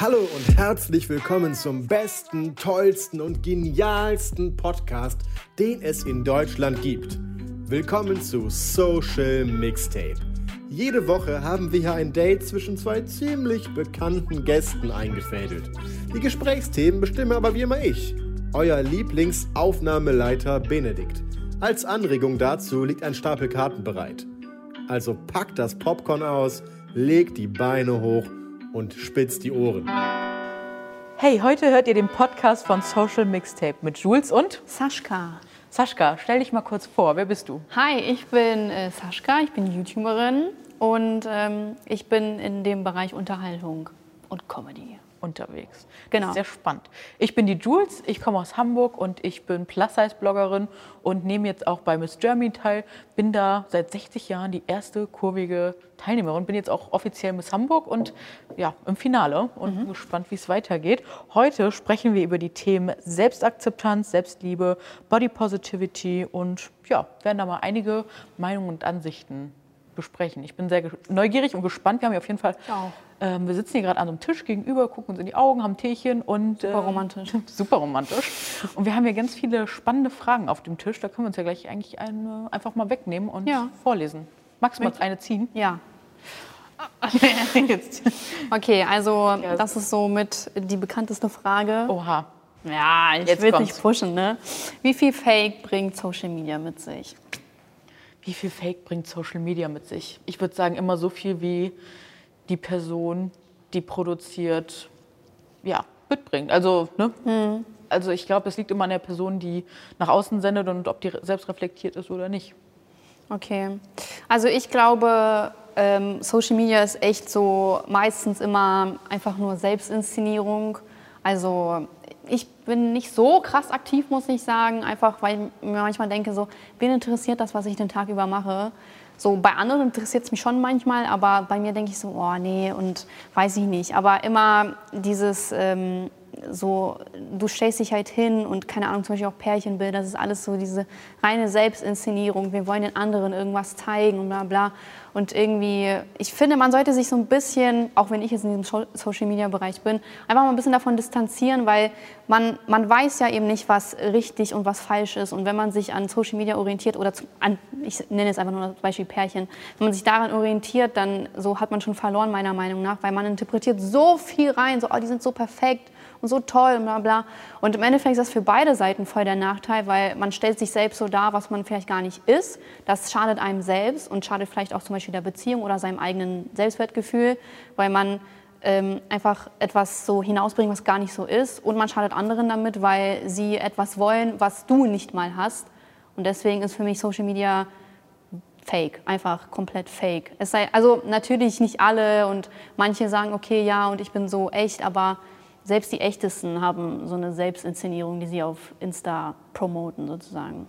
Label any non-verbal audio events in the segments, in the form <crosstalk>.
Hallo und herzlich willkommen zum besten, tollsten und genialsten Podcast, den es in Deutschland gibt. Willkommen zu Social Mixtape. Jede Woche haben wir hier ein Date zwischen zwei ziemlich bekannten Gästen eingefädelt. Die Gesprächsthemen bestimmen aber wie immer ich, euer Lieblingsaufnahmeleiter Benedikt. Als Anregung dazu liegt ein Stapel Karten bereit. Also packt das Popcorn aus, legt die Beine hoch und spitzt die Ohren. Hey, heute hört ihr den Podcast von Social Mixtape mit Jules und Saschka. Saschka. Stell dich mal kurz vor, wer bist du? Hi, ich bin äh, Saschka, ich bin YouTuberin und ähm, ich bin in dem Bereich Unterhaltung und Comedy. Unterwegs. Genau. Sehr spannend. Ich bin die Jules, ich komme aus Hamburg und ich bin Plus-Size-Bloggerin und nehme jetzt auch bei Miss Germany teil. Bin da seit 60 Jahren die erste kurvige Teilnehmerin. Bin jetzt auch offiziell Miss Hamburg und ja, im Finale und bin gespannt, wie es weitergeht. Heute sprechen wir über die Themen Selbstakzeptanz, Selbstliebe, Body Positivity und ja, werden da mal einige Meinungen und Ansichten besprechen. Ich bin sehr neugierig und gespannt. Wir haben hier auf jeden Fall, auch. Ähm, wir sitzen hier gerade an so einem Tisch gegenüber, gucken uns in die Augen, haben Teechen und Super romantisch. <laughs> super romantisch. Und wir haben hier ganz viele spannende Fragen auf dem Tisch. Da können wir uns ja gleich eigentlich eine, einfach mal wegnehmen und Ja. vorlesen. Magst du mal eine ziehen? Ja. <laughs> Jetzt. Okay, also das ist so mit die bekannteste Frage. Oha. Ja, ich Jetzt will kommt's. nicht pushen, ne? Wie viel Fake bringt Social Media mit sich? Wie viel Fake bringt Social Media mit sich? Ich würde sagen, immer so viel wie die Person, die produziert, ja, mitbringt. Also, ne? Hm. Also ich glaube, es liegt immer an der Person, die nach außen sendet und ob die selbst reflektiert ist oder nicht. Okay. Also ich glaube, ähm, Social Media ist echt so meistens immer einfach nur Selbstinszenierung. Also ich bin nicht so krass aktiv, muss ich sagen, einfach weil ich mir manchmal denke, so, wen interessiert das, was ich den Tag über mache? So bei anderen interessiert es mich schon manchmal, aber bei mir denke ich so, oh nee, und weiß ich nicht. Aber immer dieses ähm, so, du stellst dich halt hin und keine Ahnung, zum Beispiel auch Pärchenbilder, das ist alles so diese reine Selbstinszenierung. Wir wollen den anderen irgendwas zeigen und bla bla. Und irgendwie, ich finde, man sollte sich so ein bisschen, auch wenn ich jetzt in diesem Social-Media-Bereich bin, einfach mal ein bisschen davon distanzieren, weil man, man weiß ja eben nicht, was richtig und was falsch ist. Und wenn man sich an Social Media orientiert oder zu, an, ich nenne jetzt einfach nur das Beispiel Pärchen, wenn man sich daran orientiert, dann so hat man schon verloren, meiner Meinung nach, weil man interpretiert so viel rein, so, oh, die sind so perfekt und so toll und bla bla. Und im Endeffekt ist das für beide Seiten voll der Nachteil, weil man stellt sich selbst so dar, was man vielleicht gar nicht ist. Das schadet einem selbst und schadet vielleicht auch zum Beispiel der Beziehung oder seinem eigenen Selbstwertgefühl, weil man ähm, einfach etwas so hinausbringt, was gar nicht so ist. Und man schadet anderen damit, weil sie etwas wollen, was du nicht mal hast. Und deswegen ist für mich Social Media fake, einfach komplett fake. Es sei, also natürlich nicht alle und manche sagen, okay, ja, und ich bin so echt, aber selbst die Echtesten haben so eine Selbstinszenierung, die sie auf Insta promoten sozusagen.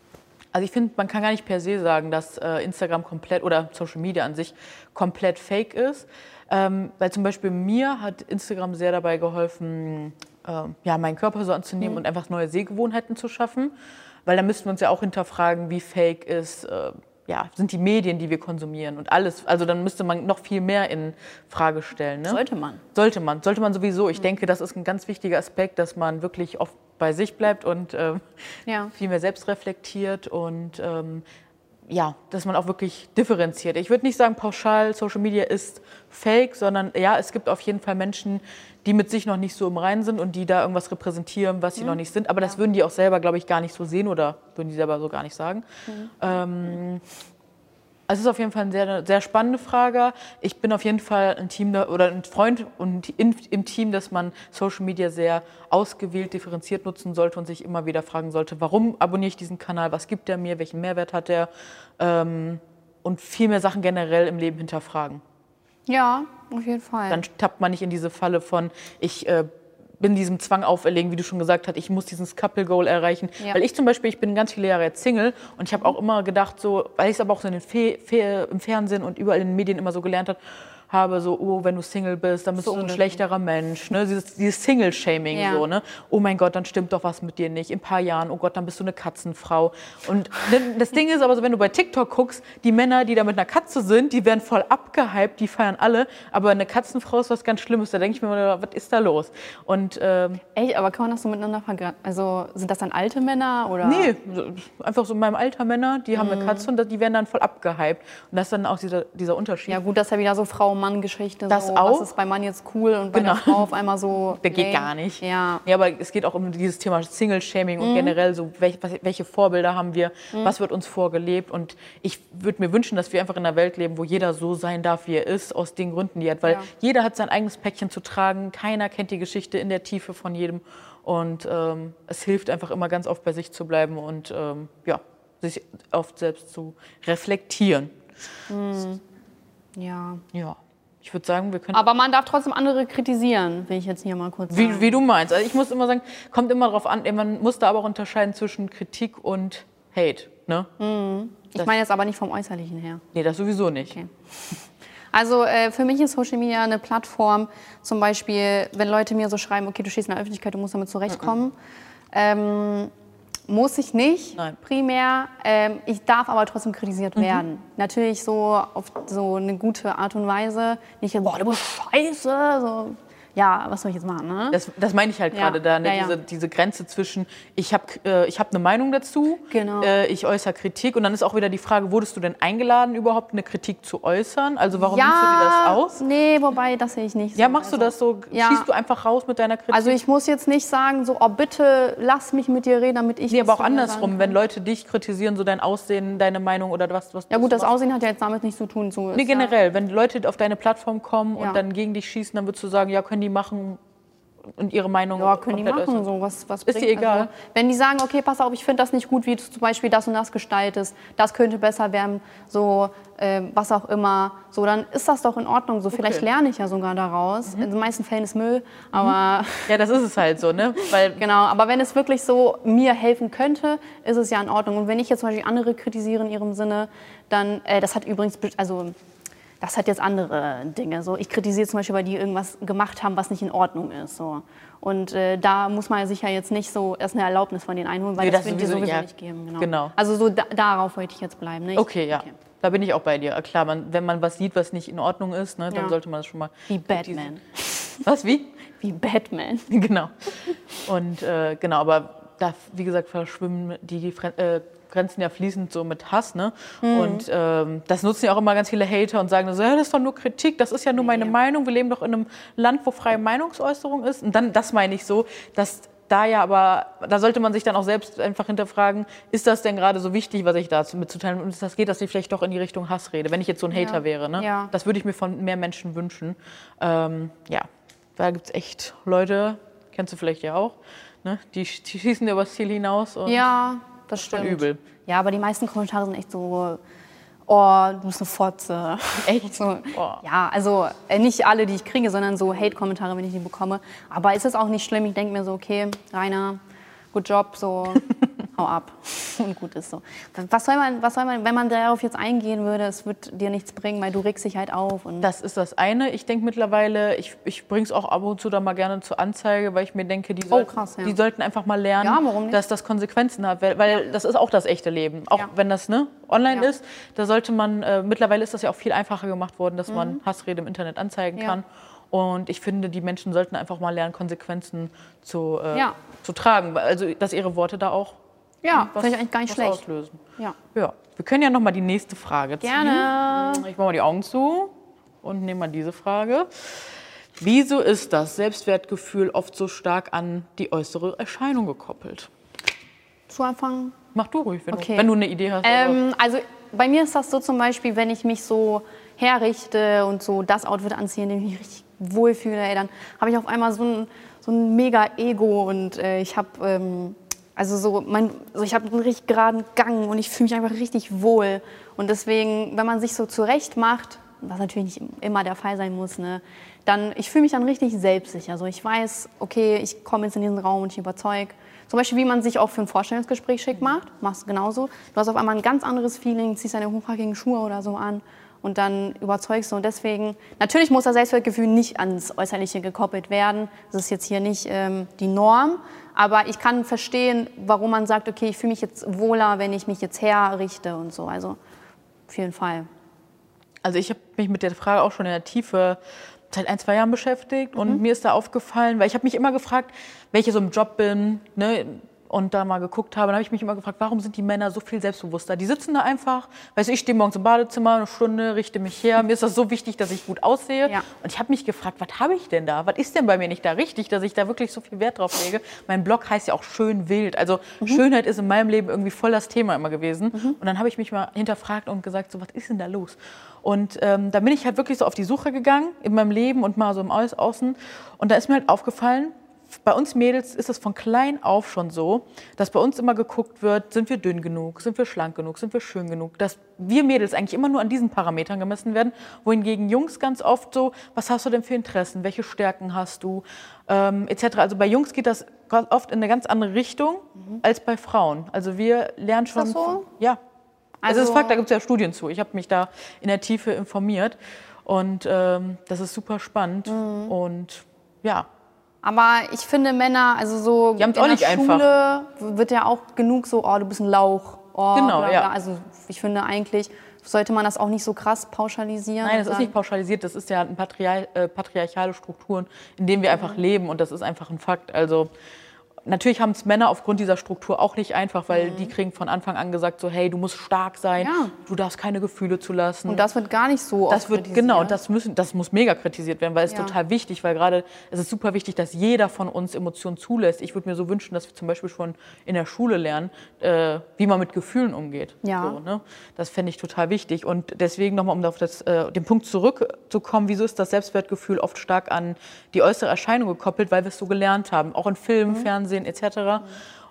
Also ich finde, man kann gar nicht per se sagen, dass äh, Instagram komplett oder Social Media an sich komplett fake ist. Ähm, weil zum Beispiel mir hat Instagram sehr dabei geholfen, ähm, ja, meinen Körper so anzunehmen und einfach neue Sehgewohnheiten zu schaffen. Weil da müssten wir uns ja auch hinterfragen, wie fake ist, äh, ja, sind die Medien, die wir konsumieren und alles. Also dann müsste man noch viel mehr in Frage stellen. Ne? Sollte man. Sollte man, sollte man sowieso. Ich denke, das ist ein ganz wichtiger Aspekt, dass man wirklich oft bei sich bleibt und ähm, Ja. viel mehr selbst reflektiert und ähm, ja, dass man auch wirklich differenziert. Ich würde nicht sagen, pauschal Social Media ist fake, sondern ja, es gibt auf jeden Fall Menschen, die mit sich noch nicht so im Reinen sind und die da irgendwas repräsentieren, was sie noch nicht sind. Aber das würden die auch selber, glaube ich, gar nicht so sehen oder würden die selber so gar nicht sagen. Ähm, es ist auf jeden Fall eine sehr, sehr spannende Frage. Ich bin auf jeden Fall ein Team oder ein Freund und in, im Team, dass man Social Media sehr ausgewählt, differenziert nutzen sollte und sich immer wieder fragen sollte, warum abonniere ich diesen Kanal, was gibt er mir, welchen Mehrwert hat er ähm, und viel mehr Sachen generell im Leben hinterfragen. Ja, auf jeden Fall. Dann tappt man nicht in diese Falle von, ich äh, bin diesem Zwang auferlegen, wie du schon gesagt hast, ich muss dieses Couple Goal erreichen. Ja. Weil ich zum Beispiel, ich bin ganz viele Jahre jetzt Single und ich habe auch immer gedacht, so, weil ich es aber auch so in den Fe Fe im Fernsehen und überall in den Medien immer so gelernt habe, habe, so, oh, wenn du Single bist, dann bist So du ein schlechterer Mensch. Ne? Dieses, dieses Single-Shaming, Ja. so, ne? Oh mein Gott, dann stimmt doch was mit dir nicht. In ein paar Jahren, oh Gott, dann bist du eine Katzenfrau. Und ne- das Ding ist aber so, wenn du bei TikTok guckst, die Männer, die da mit einer Katze sind, die werden voll abgehypt, die feiern alle. Aber eine Katzenfrau ist was ganz Schlimmes. Da denke ich mir immer, was ist da los? Und ähm, Echt, aber kann man das so miteinander vergleichen? Also sind das dann alte Männer oder? Nee, einfach so in meinem Alter Männer, die haben Mhm. eine Katze und die werden dann voll abgehypt. Und das ist dann auch dieser, dieser Unterschied. Ja gut, das ist ja wieder so Frau-Mann-Geschichte. Das so, auch. Was ist bei Mann jetzt cool und bei Genau. der Frau auf einmal so. Der geht nee. gar nicht. Ja. ja, aber es geht auch um dieses Thema Single-Shaming Mhm. und generell so, welche, welche Vorbilder haben wir, was wird uns vorgelebt. Und ich würde mir wünschen, dass wir einfach in einer Welt leben, wo jeder so sein darf, wie er ist, aus den Gründen, die er hat. Weil Ja. jeder hat sein eigenes Päckchen zu tragen, keiner kennt die Geschichte in der Tiefe von jedem. Und ähm, es hilft einfach immer ganz oft bei sich zu bleiben und ähm, ja, sich oft selbst zu reflektieren. ja. Ja, ich würde sagen, wir können. Aber man darf trotzdem andere kritisieren, will ich jetzt hier mal kurz sagen. Wie, wie du meinst. Also ich muss immer sagen, kommt immer darauf an, man muss da aber auch unterscheiden zwischen Kritik und Hate. Ne? ich meine jetzt aber nicht vom Äußerlichen her. Nee, das sowieso nicht. Okay. <laughs> Also äh, für mich ist Social Media eine Plattform, zum Beispiel, wenn Leute mir so schreiben, okay, du stehst in der Öffentlichkeit, du musst damit zurechtkommen. Ähm, muss ich nicht, Nein. primär. Ähm, ich darf aber trotzdem kritisiert werden. Natürlich so auf so eine gute Art und Weise. Nicht, boah, du bist scheiße. So. Ja, was soll ich jetzt machen, ne? Das, das meine ich halt Ja, gerade da, ne? ja. Diese, diese Grenze zwischen, ich habe äh, ich hab eine Meinung dazu, Genau. äh, ich äußere Kritik und dann ist auch wieder die Frage, wurdest du denn eingeladen, überhaupt eine Kritik zu äußern? Also warum nimmst du dir das aus? Nee, wobei, das sehe ich nicht so. Ja, machst du Also- das so, schießt du einfach raus mit deiner Kritik? Also ich muss jetzt nicht sagen, so, oh bitte lass mich mit dir reden, damit ich nee, aber auch andersrum, wenn Leute dich kritisieren, so dein Aussehen, deine Meinung oder was, was Ja gut, du das. Aussehen hat ja jetzt damit nichts zu tun. So Nee, generell, wenn Leute auf deine Plattform kommen und dann gegen dich schießen, dann würdest du sagen, ja, können die machen und ihre Meinung Ja, können die machen, äußern. so was, was Ist dir egal? Also, wenn die sagen, okay, pass auf, ich finde das nicht gut, wie du zum Beispiel das und das gestaltest, das könnte besser werden, so ähm, was auch immer, so dann ist das doch in Ordnung. So vielleicht lerne ich ja sogar daraus. Mhm. In den meisten Fällen ist Müll, aber <laughs> Ja, das ist es halt so, ne? Weil <laughs> genau. Aber wenn es wirklich so mir helfen könnte, ist es ja in Ordnung. Und wenn ich jetzt zum Beispiel andere kritisiere in ihrem Sinne, dann äh, das hat übrigens also das hat jetzt andere Dinge. So, ich kritisiere zum Beispiel, weil die irgendwas gemacht haben, was nicht in Ordnung ist. So. Und äh, da muss man sich ja jetzt nicht so erst eine Erlaubnis von denen einholen, weil Nee, das, das wird sowieso, sowieso ja. nicht geben. Genau. Genau. Also so da, darauf wollte ich jetzt bleiben. Ne? Ich, Okay, ja. Da bin ich auch bei dir. Klar, man, wenn man was sieht, was nicht in Ordnung ist, ne, dann Ja. sollte man das schon mal. Wie Batman. <laughs> Was, wie? Wie Batman. <laughs> genau. Und äh, genau, aber da, wie gesagt, verschwimmen die, die äh, Grenzen ja fließend so mit Hass. Ne? Mhm. Und ähm, das nutzen ja auch immer ganz viele Hater und sagen so, ja, das ist doch nur Kritik, das ist ja nur meine Meinung. Wir leben doch in einem Land, wo freie Meinungsäußerung ist. Und dann, das meine ich so, dass da ja aber, da sollte man sich dann auch selbst einfach hinterfragen, ist das denn gerade so wichtig, was ich dazu mitzuteilen? Und das geht das nicht vielleicht doch in die Richtung Hassrede, wenn ich jetzt so ein Hater Ja. wäre. Ne? Ja. Das würde ich mir von mehr Menschen wünschen. Ähm, ja, da gibt es echt Leute, kennst du vielleicht ja auch, ne? die, die schießen dir übers Ziel hinaus. Und Ja, das stimmt. übel. Ja, aber die meisten Kommentare sind echt so, oh, du bist eine Fotze. <laughs> Echt? So, Oh. Ja, also äh, nicht alle, die ich kriege, sondern so Hate-Kommentare, wenn ich die bekomme. Aber ist es auch nicht schlimm. Ich denke mir so, okay, Rainer, good job, so <laughs> hau ab. <laughs> Und gut ist so. Was soll man, was soll man, wenn man darauf jetzt eingehen würde, es wird dir nichts bringen, weil du regst dich halt auf. Und Das ist das eine. Ich denke mittlerweile, ich, ich bringe es auch ab und zu da mal gerne zur Anzeige, weil ich mir denke, die, sollten, Oh, krass, ja. die sollten einfach mal lernen, Ja, dass das Konsequenzen hat. Weil, weil das ist auch das echte Leben. Auch Ja. wenn das ne, online Ja. ist, da sollte man, äh, mittlerweile ist das ja auch viel einfacher gemacht worden, dass man Hassrede im Internet anzeigen Mhm. Ja. kann. Und ich finde, die Menschen sollten einfach mal lernen, Konsequenzen zu, äh, Ja. zu tragen. Also, dass ihre Worte da auch ja, was, finde ich eigentlich gar nicht schlecht. auslösen. Ja. Ja, wir können ja noch mal die nächste Frage ziehen. Gerne. Ich mache mal die Augen zu und nehme mal diese Frage. Wieso ist das Selbstwertgefühl oft so stark an die äußere Erscheinung gekoppelt? Zu Anfang Mach du ruhig, wenn, Okay. du, wenn du eine Idee hast. Ähm, also bei mir ist das so zum Beispiel, wenn ich mich so herrichte und so das Outfit anziehe, in dem ich mich richtig wohlfühle, ey, dann habe ich auf einmal so ein, so ein mega Ego und äh, ich habe ähm, also so mein, so ich habe einen richtig geraden Gang und ich fühle mich einfach richtig wohl und deswegen, wenn man sich so zurecht macht, was natürlich nicht immer der Fall sein muss, ne, dann ich fühle mich dann richtig selbstsicher. Also ich weiß, okay, ich komme jetzt in diesen Raum und ich überzeuge. Zum Beispiel, wie man sich auch für ein Vorstellungsgespräch schick macht, machst du genauso. Du hast auf einmal ein ganz anderes Feeling, ziehst deine hochhackigen Schuhe oder so an und dann überzeugst du. Und deswegen, natürlich muss das Selbstwertgefühl nicht ans Äußerliche gekoppelt werden. Das ist jetzt hier nicht ähm, die Norm. Aber ich kann verstehen, warum man sagt, okay, ich fühle mich jetzt wohler, wenn ich mich jetzt herrichte und so. Also auf jeden Fall. Also ich habe mich mit der Frage auch schon in der Tiefe seit ein, zwei Jahren beschäftigt und Mhm. mir ist da aufgefallen, weil ich habe mich immer gefragt, wenn ich so im Job bin ne, und da mal geguckt habe, dann habe ich mich immer gefragt, warum sind die Männer so viel selbstbewusster? Die sitzen da einfach, weißt du, ich stehe morgens im Badezimmer eine Stunde, richte mich her, mir ist das so wichtig, dass ich gut aussehe Ja. und ich habe mich gefragt, was habe ich denn da? Was ist denn bei mir nicht da richtig, dass ich da wirklich so viel Wert drauf lege? Mein Blog heißt ja auch schön wild, also Schönheit ist in meinem Leben irgendwie voll das Thema immer gewesen und dann habe ich mich mal hinterfragt und gesagt, so was ist denn da los? Und ähm, da bin ich halt wirklich so auf die Suche gegangen in meinem Leben und mal so im Au- Außen. Und da ist mir halt aufgefallen, bei uns Mädels ist es von klein auf schon so, dass bei uns immer geguckt wird, sind wir dünn genug, sind wir schlank genug, sind wir schön genug, dass wir Mädels eigentlich immer nur an diesen Parametern gemessen werden, wohingegen Jungs ganz oft so, was hast du denn für Interessen, welche Stärken hast du, ähm, etc. Also bei Jungs geht das oft in eine ganz andere Richtung als bei Frauen. Also wir lernen schon... das so? Ja. Also, das ist Also- Fakt, da gibt es ja Studien zu. Ich habe mich da in der Tiefe informiert und ähm, das ist super spannend Mhm. und ja, Aber ich finde Männer, also so Die in auch der nicht Schule wird ja auch genug so, oh, du bist ein Lauch. Oh, Genau, bla, bla. ja. Also ich finde eigentlich sollte man das auch nicht so krass pauschalisieren. nein, das ist nicht pauschalisiert, das ist ja ein Patriarch, äh, patriarchale Strukturen, in denen wir einfach leben und das ist einfach ein Fakt. Also Natürlich haben es Männer aufgrund dieser Struktur auch nicht einfach, weil die kriegen von Anfang an gesagt, so hey, du musst stark sein, Mhm. Ja. du darfst keine Gefühle zulassen. Und das wird gar nicht so Das oft wird kritisiert. genau, das müssen, das muss mega kritisiert werden, weil es Ja. total wichtig, weil gerade es ist super wichtig, dass jeder von uns Emotionen zulässt. Ich würde mir so wünschen, dass wir zum Beispiel schon in der Schule lernen, äh, wie man mit Gefühlen umgeht. Ja. So, ne? Das fände ich total wichtig. Und deswegen nochmal, um auf das, äh, den Punkt zurückzukommen, wieso ist das Selbstwertgefühl oft stark an die äußere Erscheinung gekoppelt, weil wir es so gelernt haben, auch in Filmen, Fernsehen etc.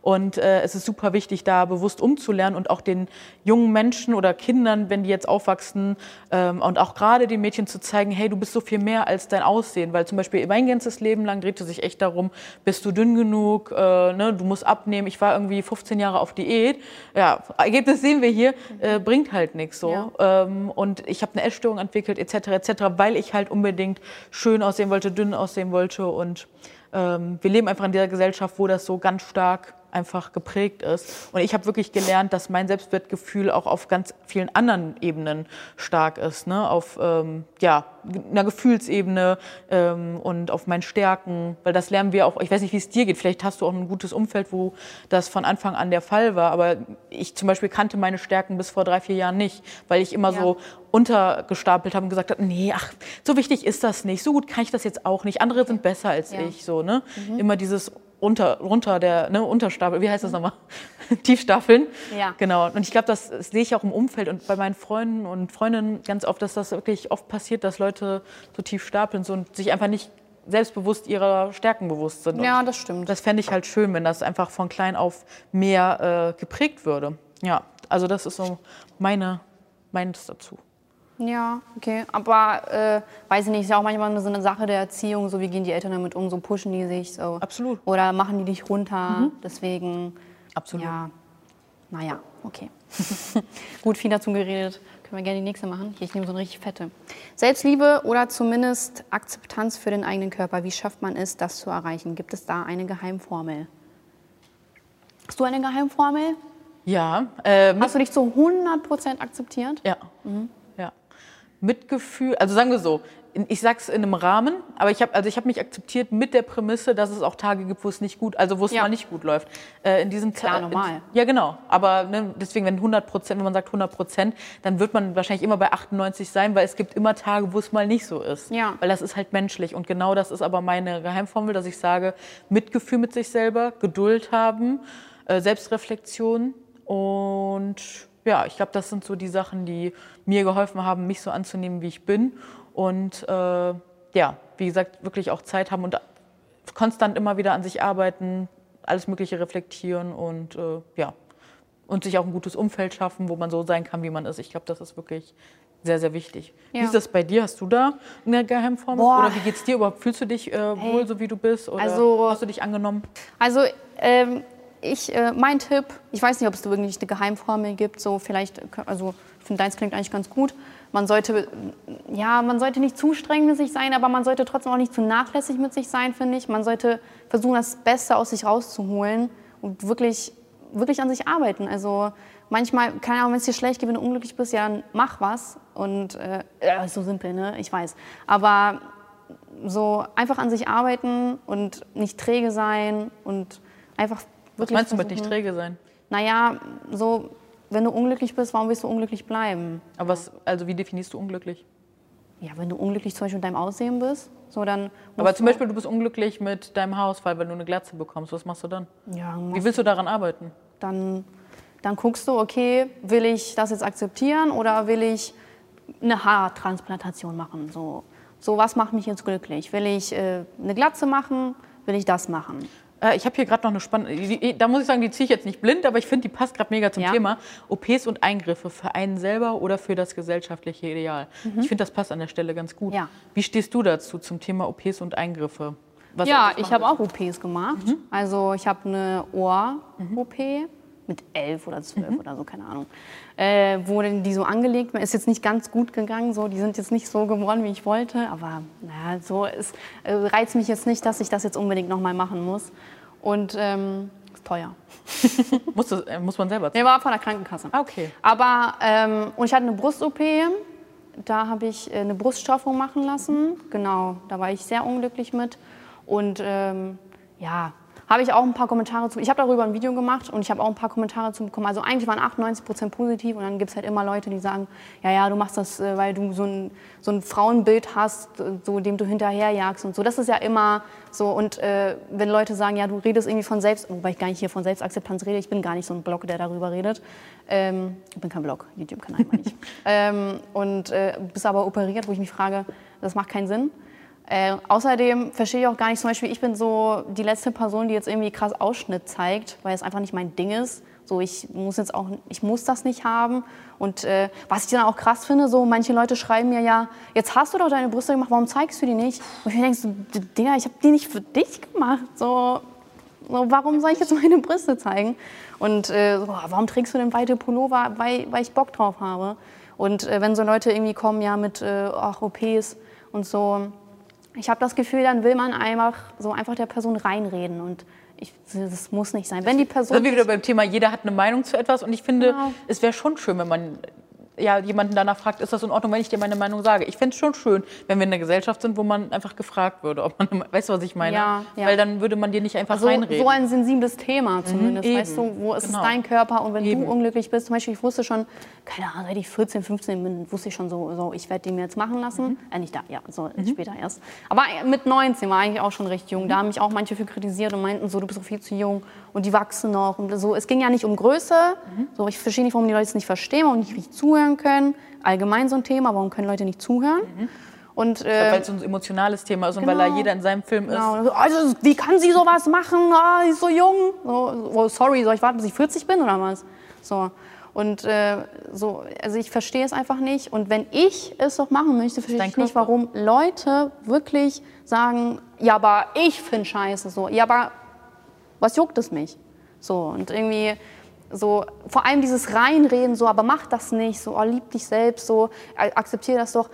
Und äh, es ist super wichtig, da bewusst umzulernen und auch den jungen Menschen oder Kindern, wenn die jetzt aufwachsen ähm, und auch gerade den Mädchen zu zeigen, hey, du bist so viel mehr als dein Aussehen. Weil zum Beispiel mein ganzes Leben lang drehte sich echt darum, bist du dünn genug, äh, ne, du musst abnehmen. Ich war irgendwie 15 Jahre auf Diät. Ja, Ergebnis sehen wir hier, äh, bringt halt nichts so. Ja. Ähm, und ich habe eine Essstörung entwickelt etc. etc., weil ich halt unbedingt schön aussehen wollte, dünn aussehen wollte. Und wir leben einfach in dieser Gesellschaft, wo das so ganz stark einfach geprägt ist. Und ich habe wirklich gelernt, dass mein Selbstwertgefühl auch auf ganz vielen anderen Ebenen stark ist. Ne? Auf ähm, ja, einer Gefühlsebene ähm, und auf meinen Stärken. Weil das lernen wir auch, ich weiß nicht, wie es dir geht, vielleicht hast du auch ein gutes Umfeld, wo das von Anfang an der Fall war. Aber ich zum Beispiel kannte meine Stärken bis vor drei, vier Jahren nicht, weil ich immer Ja. so untergestapelt habe und gesagt habe, nee, ach, so wichtig ist das nicht, so gut kann ich das jetzt auch nicht, andere sind besser als Ja. ich, so, ne? Immer dieses unter, runter der, ne, Unterstapel, wie heißt das nochmal? <laughs> Tiefstapeln. Ja. Genau. Und ich glaube, das, das sehe ich auch im Umfeld und bei meinen Freunden und Freundinnen ganz oft, dass das wirklich oft passiert, dass Leute so tief stapeln so und sich einfach nicht selbstbewusst ihrer Stärken bewusst sind. Ja, und das stimmt. das fände ich halt schön, wenn das einfach von klein auf mehr äh, geprägt würde. Ja, also das ist so meine, meines dazu. Ja, okay. Aber äh, weiß ich nicht, ist ja auch manchmal so eine Sache der Erziehung, so wie gehen die Eltern damit um, so pushen die sich so. Absolut. Oder machen die dich runter. Deswegen, Absolut. ja, naja, okay. <laughs> Gut, viel dazu geredet. Können wir gerne die nächste machen. Hier, ich nehme so eine richtig fette. Selbstliebe oder zumindest Akzeptanz für den eigenen Körper. Wie schafft man es, das zu erreichen? Gibt es da eine Geheimformel? Hast du eine Geheimformel? Ja, äh, mit, Hast du dich zu 100% akzeptiert? ja, ja. Mitgefühl, also sagen wir so, ich sag's in einem Rahmen, aber ich habe also ich habe mich akzeptiert mit der Prämisse, dass es auch Tage gibt, wo es nicht gut, also wo es Ja. mal nicht gut läuft. Äh, in diesen Klar, Ta- normal. In, ja, genau. Aber ne, deswegen, wenn 100 Prozent, wenn man sagt 100 Prozent, dann wird man wahrscheinlich immer bei 98 sein, weil es gibt immer Tage, wo es mal nicht so ist. Ja. Weil das ist halt menschlich. Und genau das ist aber meine Geheimformel, dass ich sage, Mitgefühl mit sich selber, Geduld haben, äh, Selbstreflexion und ja, ich glaube, das sind so die Sachen, die mir geholfen haben, mich so anzunehmen, wie ich bin. Und äh, ja, wie gesagt, wirklich auch Zeit haben und konstant immer wieder an sich arbeiten, alles Mögliche reflektieren und äh, ja, und sich auch ein gutes Umfeld schaffen, wo man so sein kann, wie man ist. Ich glaube, das ist wirklich sehr, sehr wichtig. Ja. Wie ist das bei dir? Hast du da eine Geheimformel? Boah. Oder wie geht's dir überhaupt? Fühlst du dich äh, wohl, so wie du bist? Oder Also- hast du dich angenommen? Also ähm, ich, äh, mein Tipp, ich weiß nicht, ob es da wirklich eine Geheimformel gibt, so vielleicht, also ich finde, deins klingt eigentlich ganz gut. Man sollte, ja, man sollte nicht zu streng mit sich sein, aber man sollte trotzdem auch nicht zu nachlässig mit sich sein, finde ich. Man sollte versuchen, das Beste aus sich rauszuholen und wirklich, wirklich an sich arbeiten. Also manchmal, keine Ahnung, wenn es dir schlecht geht, wenn du unglücklich bist, ja, dann mach was. Und äh, so simpel, ne? Ich weiß. Aber so einfach an sich arbeiten und nicht träge sein und einfach Was meinst du mit nicht träge sein? Naja, so, wenn du unglücklich bist, warum willst du unglücklich bleiben? Aber was, also wie definierst du unglücklich? Ja, wenn du unglücklich zum Beispiel mit deinem Aussehen bist, so dann. Aber zum Beispiel, du bist unglücklich mit deinem Haarausfall, weil du eine Glatze bekommst. Was machst du dann? Ja, Wie willst du daran arbeiten? dann, dann guckst du, okay, will ich das jetzt akzeptieren oder will ich eine Haartransplantation machen? So, so was macht mich jetzt glücklich? Will ich äh, eine Glatze machen? Will ich das machen? Äh, ich habe hier gerade noch eine spannende, da muss ich sagen, die ziehe ich jetzt nicht blind, aber ich finde, die passt gerade mega zum Ja. Thema. OPs und Eingriffe für einen selber oder für das gesellschaftliche Ideal. Ich finde, das passt an der Stelle ganz gut. Mhm. Ja. Wie stehst du dazu zum Thema OPs und Eingriffe? Was ja, ich habe auch OPs gemacht. Also ich habe eine Ohr-OP mit elf oder zwölf oder so, keine Ahnung. Äh, wurde die so angelegt. Ist jetzt nicht ganz gut gegangen, so. die sind jetzt nicht so geworden, wie ich wollte. Aber naja, so ist, äh, reizt mich jetzt nicht, dass ich das jetzt unbedingt nochmal machen muss. Und ähm, ist teuer. <laughs> Muss, das, äh, muss man selber Der war von der Krankenkasse. Ah, okay. Aber, ähm, und ich hatte eine Brust-OP. Da habe ich äh, eine Bruststraffung machen lassen. Genau, da war ich sehr unglücklich mit. Und ähm, ja, habe ich auch ein paar Kommentare zu. Ich habe darüber ein Video gemacht und ich habe auch ein paar Kommentare zu bekommen. Also eigentlich waren 98 Prozent positiv und dann gibt es halt immer Leute, die sagen, ja, ja, du machst das, äh, weil du so ein, so ein Frauenbild hast, äh, so dem du hinterherjagst und so. Das ist ja immer so. Und äh, wenn Leute sagen, ja, du redest irgendwie von Selbst, wobei ich gar nicht hier von Selbstakzeptanz rede, ich bin gar nicht so ein Blog, der darüber redet. Ähm, ich bin kein Blog, YouTube-Kanal meine ich. <laughs> ähm, und äh, bist aber operiert, wo ich mich frage, das macht keinen Sinn. Äh, außerdem verstehe ich auch gar nicht, zum Beispiel, ich bin so die letzte Person, die jetzt irgendwie krass Ausschnitt zeigt, weil es einfach nicht mein Ding ist. So, ich muss jetzt auch, ich muss das nicht haben. Und äh, was ich dann auch krass finde, so manche Leute schreiben mir ja, jetzt hast du doch deine Brüste gemacht, warum zeigst du die nicht? Und ich denke so, Digga, ich habe die nicht für dich gemacht. So, so, warum soll ich jetzt meine Brüste zeigen? Und äh, so, warum trägst du denn weite Pullover? Weil, weil ich Bock drauf habe. Und äh, wenn so Leute irgendwie kommen, ja, mit äh, ach, OPs und so, ich habe das Gefühl, dann will man einfach so einfach der Person reinreden. Und ich, das muss nicht sein. Wenn die Person. Sind wir wieder beim Thema, jeder hat eine Meinung zu etwas und ich finde, Genau. es wäre schon schön, wenn man ja, jemanden danach fragt, ist das in Ordnung, wenn ich dir meine Meinung sage. Ich fände es schon schön, wenn wir in einer Gesellschaft sind, wo man einfach gefragt würde, ob man, <laughs> weißt du, was ich meine? Ja, ja. Weil dann würde man dir nicht einfach so, reinreden. so ein sensibles Thema zumindest, eben. weißt du, wo ist Genau. es dein Körper und wenn Eben. du unglücklich bist, zum Beispiel, ich wusste schon, keine Ahnung, seit ich 14, 15 bin, wusste ich schon so, so ich werde den mir jetzt machen lassen, Mhm. äh, nicht da, ja, so später erst, aber mit 19 war eigentlich auch schon recht jung, da haben mich auch manche für kritisiert und meinten so, du bist doch viel zu jung und die wachsen noch und so, es ging ja nicht um Größe, Mhm. so, ich verstehe nicht, warum die Leute es nicht verstehen, warum die nicht richtig zuhören können, allgemein so ein Thema, warum können Leute nicht zuhören und äh, weil es so ein emotionales Thema ist und weil da Genau. jeder in seinem Film ist. Genau. Also, wie kann sie sowas machen? Ah, sie ist so jung. So, oh, sorry, soll ich warten, bis ich 40 bin oder was? So. Und äh, so, also ich verstehe es einfach nicht. Und wenn ich es doch machen möchte, verstehe ich nicht, warum Leute wirklich sagen, ja, aber ich finde scheiße. So, ja, aber was juckt es mich? So, und irgendwie so, vor allem dieses Reinreden, so, aber mach das nicht, so, oh, lieb dich selbst, so, akzeptiere das doch.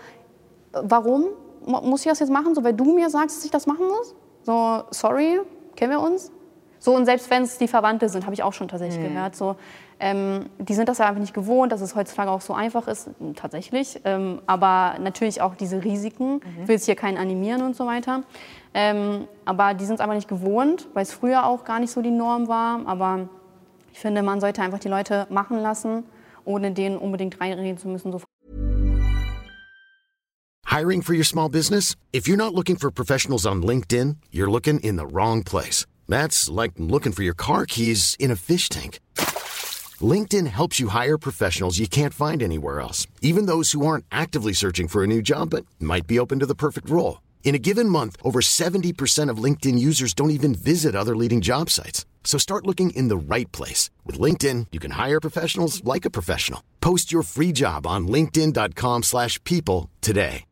Warum mu- muss ich das jetzt machen? So, weil du mir sagst, dass ich das machen muss? So, sorry, kennen wir uns? So, und selbst wenn es die Verwandte sind, habe ich auch schon tatsächlich gehört, so, ähm, die sind das ja einfach nicht gewohnt, dass es heutzutage auch so einfach ist, m, tatsächlich. Ähm, aber natürlich auch diese Risiken. Ich will jetzt hier keinen animieren und so weiter. Ähm, aber die sind es einfach nicht gewohnt, weil es früher auch gar nicht so die Norm war. Aber ich finde, man sollte einfach die Leute machen lassen, ohne denen unbedingt reinreden zu müssen. So Hiring for your small business? If you're not looking for professionals on LinkedIn, you're looking in the wrong place. That's like looking for your car keys in a fish tank. LinkedIn helps you hire professionals you can't find anywhere else, even those who aren't actively searching for a new job but might be open to the perfect role. In a given month, over 70% of LinkedIn users don't even visit other leading job sites. So start looking in the right place. With LinkedIn, you can hire professionals like a professional. Post your free job on linkedin.com/people slash people today.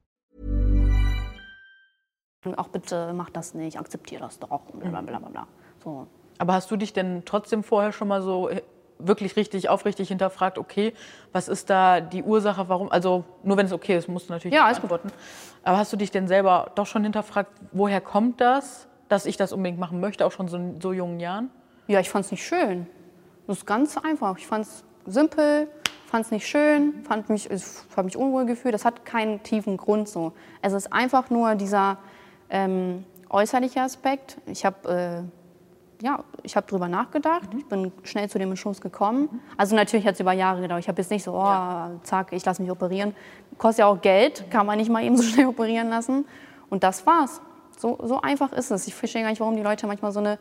Auch bitte mach das nicht, akzeptier das doch. Bla bla bla bla, bla. So. Aber hast du dich denn trotzdem vorher schon mal so äh, wirklich richtig, aufrichtig hinterfragt, okay, was ist da die Ursache, warum, also nur wenn es okay ist, musst du natürlich Ja, alles gut. antworten. Aber hast du dich denn selber doch schon hinterfragt, woher kommt das, dass ich das unbedingt machen möchte, auch schon so in so jungen Jahren? Ja, ich fand es nicht schön. Das ist ganz einfach. Ich fand es simpel, fand es nicht schön, fand mich, ich habe mich unwohl gefühlt. Das hat keinen tiefen Grund so. Es ist einfach nur dieser ähm, äußerliche Aspekt. Ich habe äh, ja, ich habe drüber nachgedacht. Ich bin schnell zu dem Entschluss gekommen. Also natürlich hat es über Jahre gedauert. Ich habe jetzt nicht so, oh, zack, ich lasse mich operieren. Kostet ja auch Geld, kann man nicht mal eben so <laughs> schnell operieren lassen. Und das war's. So, so einfach ist es. Ich verstehe gar nicht, warum die Leute manchmal so eine,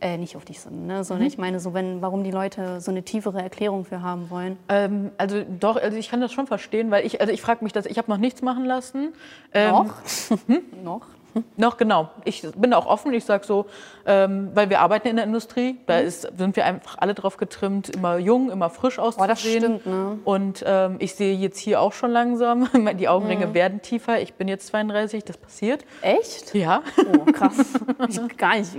äh, nicht auf dich sind, ne? sondern ich meine so, wenn, warum die Leute so eine tiefere Erklärung für haben wollen. Ähm, also doch, also ich kann das schon verstehen, weil ich, also ich frage mich das, ich habe noch nichts machen lassen. Ähm, Noch? <laughs> Noch? <laughs> Noch genau. Ich bin auch offen. Ich sage so, ähm, weil wir arbeiten in der Industrie, da Mhm. ist, sind wir einfach alle drauf getrimmt, immer jung, immer frisch auszusehen. Oh, das stimmt, ne? Und ähm, ich sehe jetzt hier auch schon langsam, <laughs> die Augenringe Mhm. werden tiefer. Ich bin jetzt 32, das passiert. Echt? Ja. Oh, krass. <laughs> Ich gar nicht,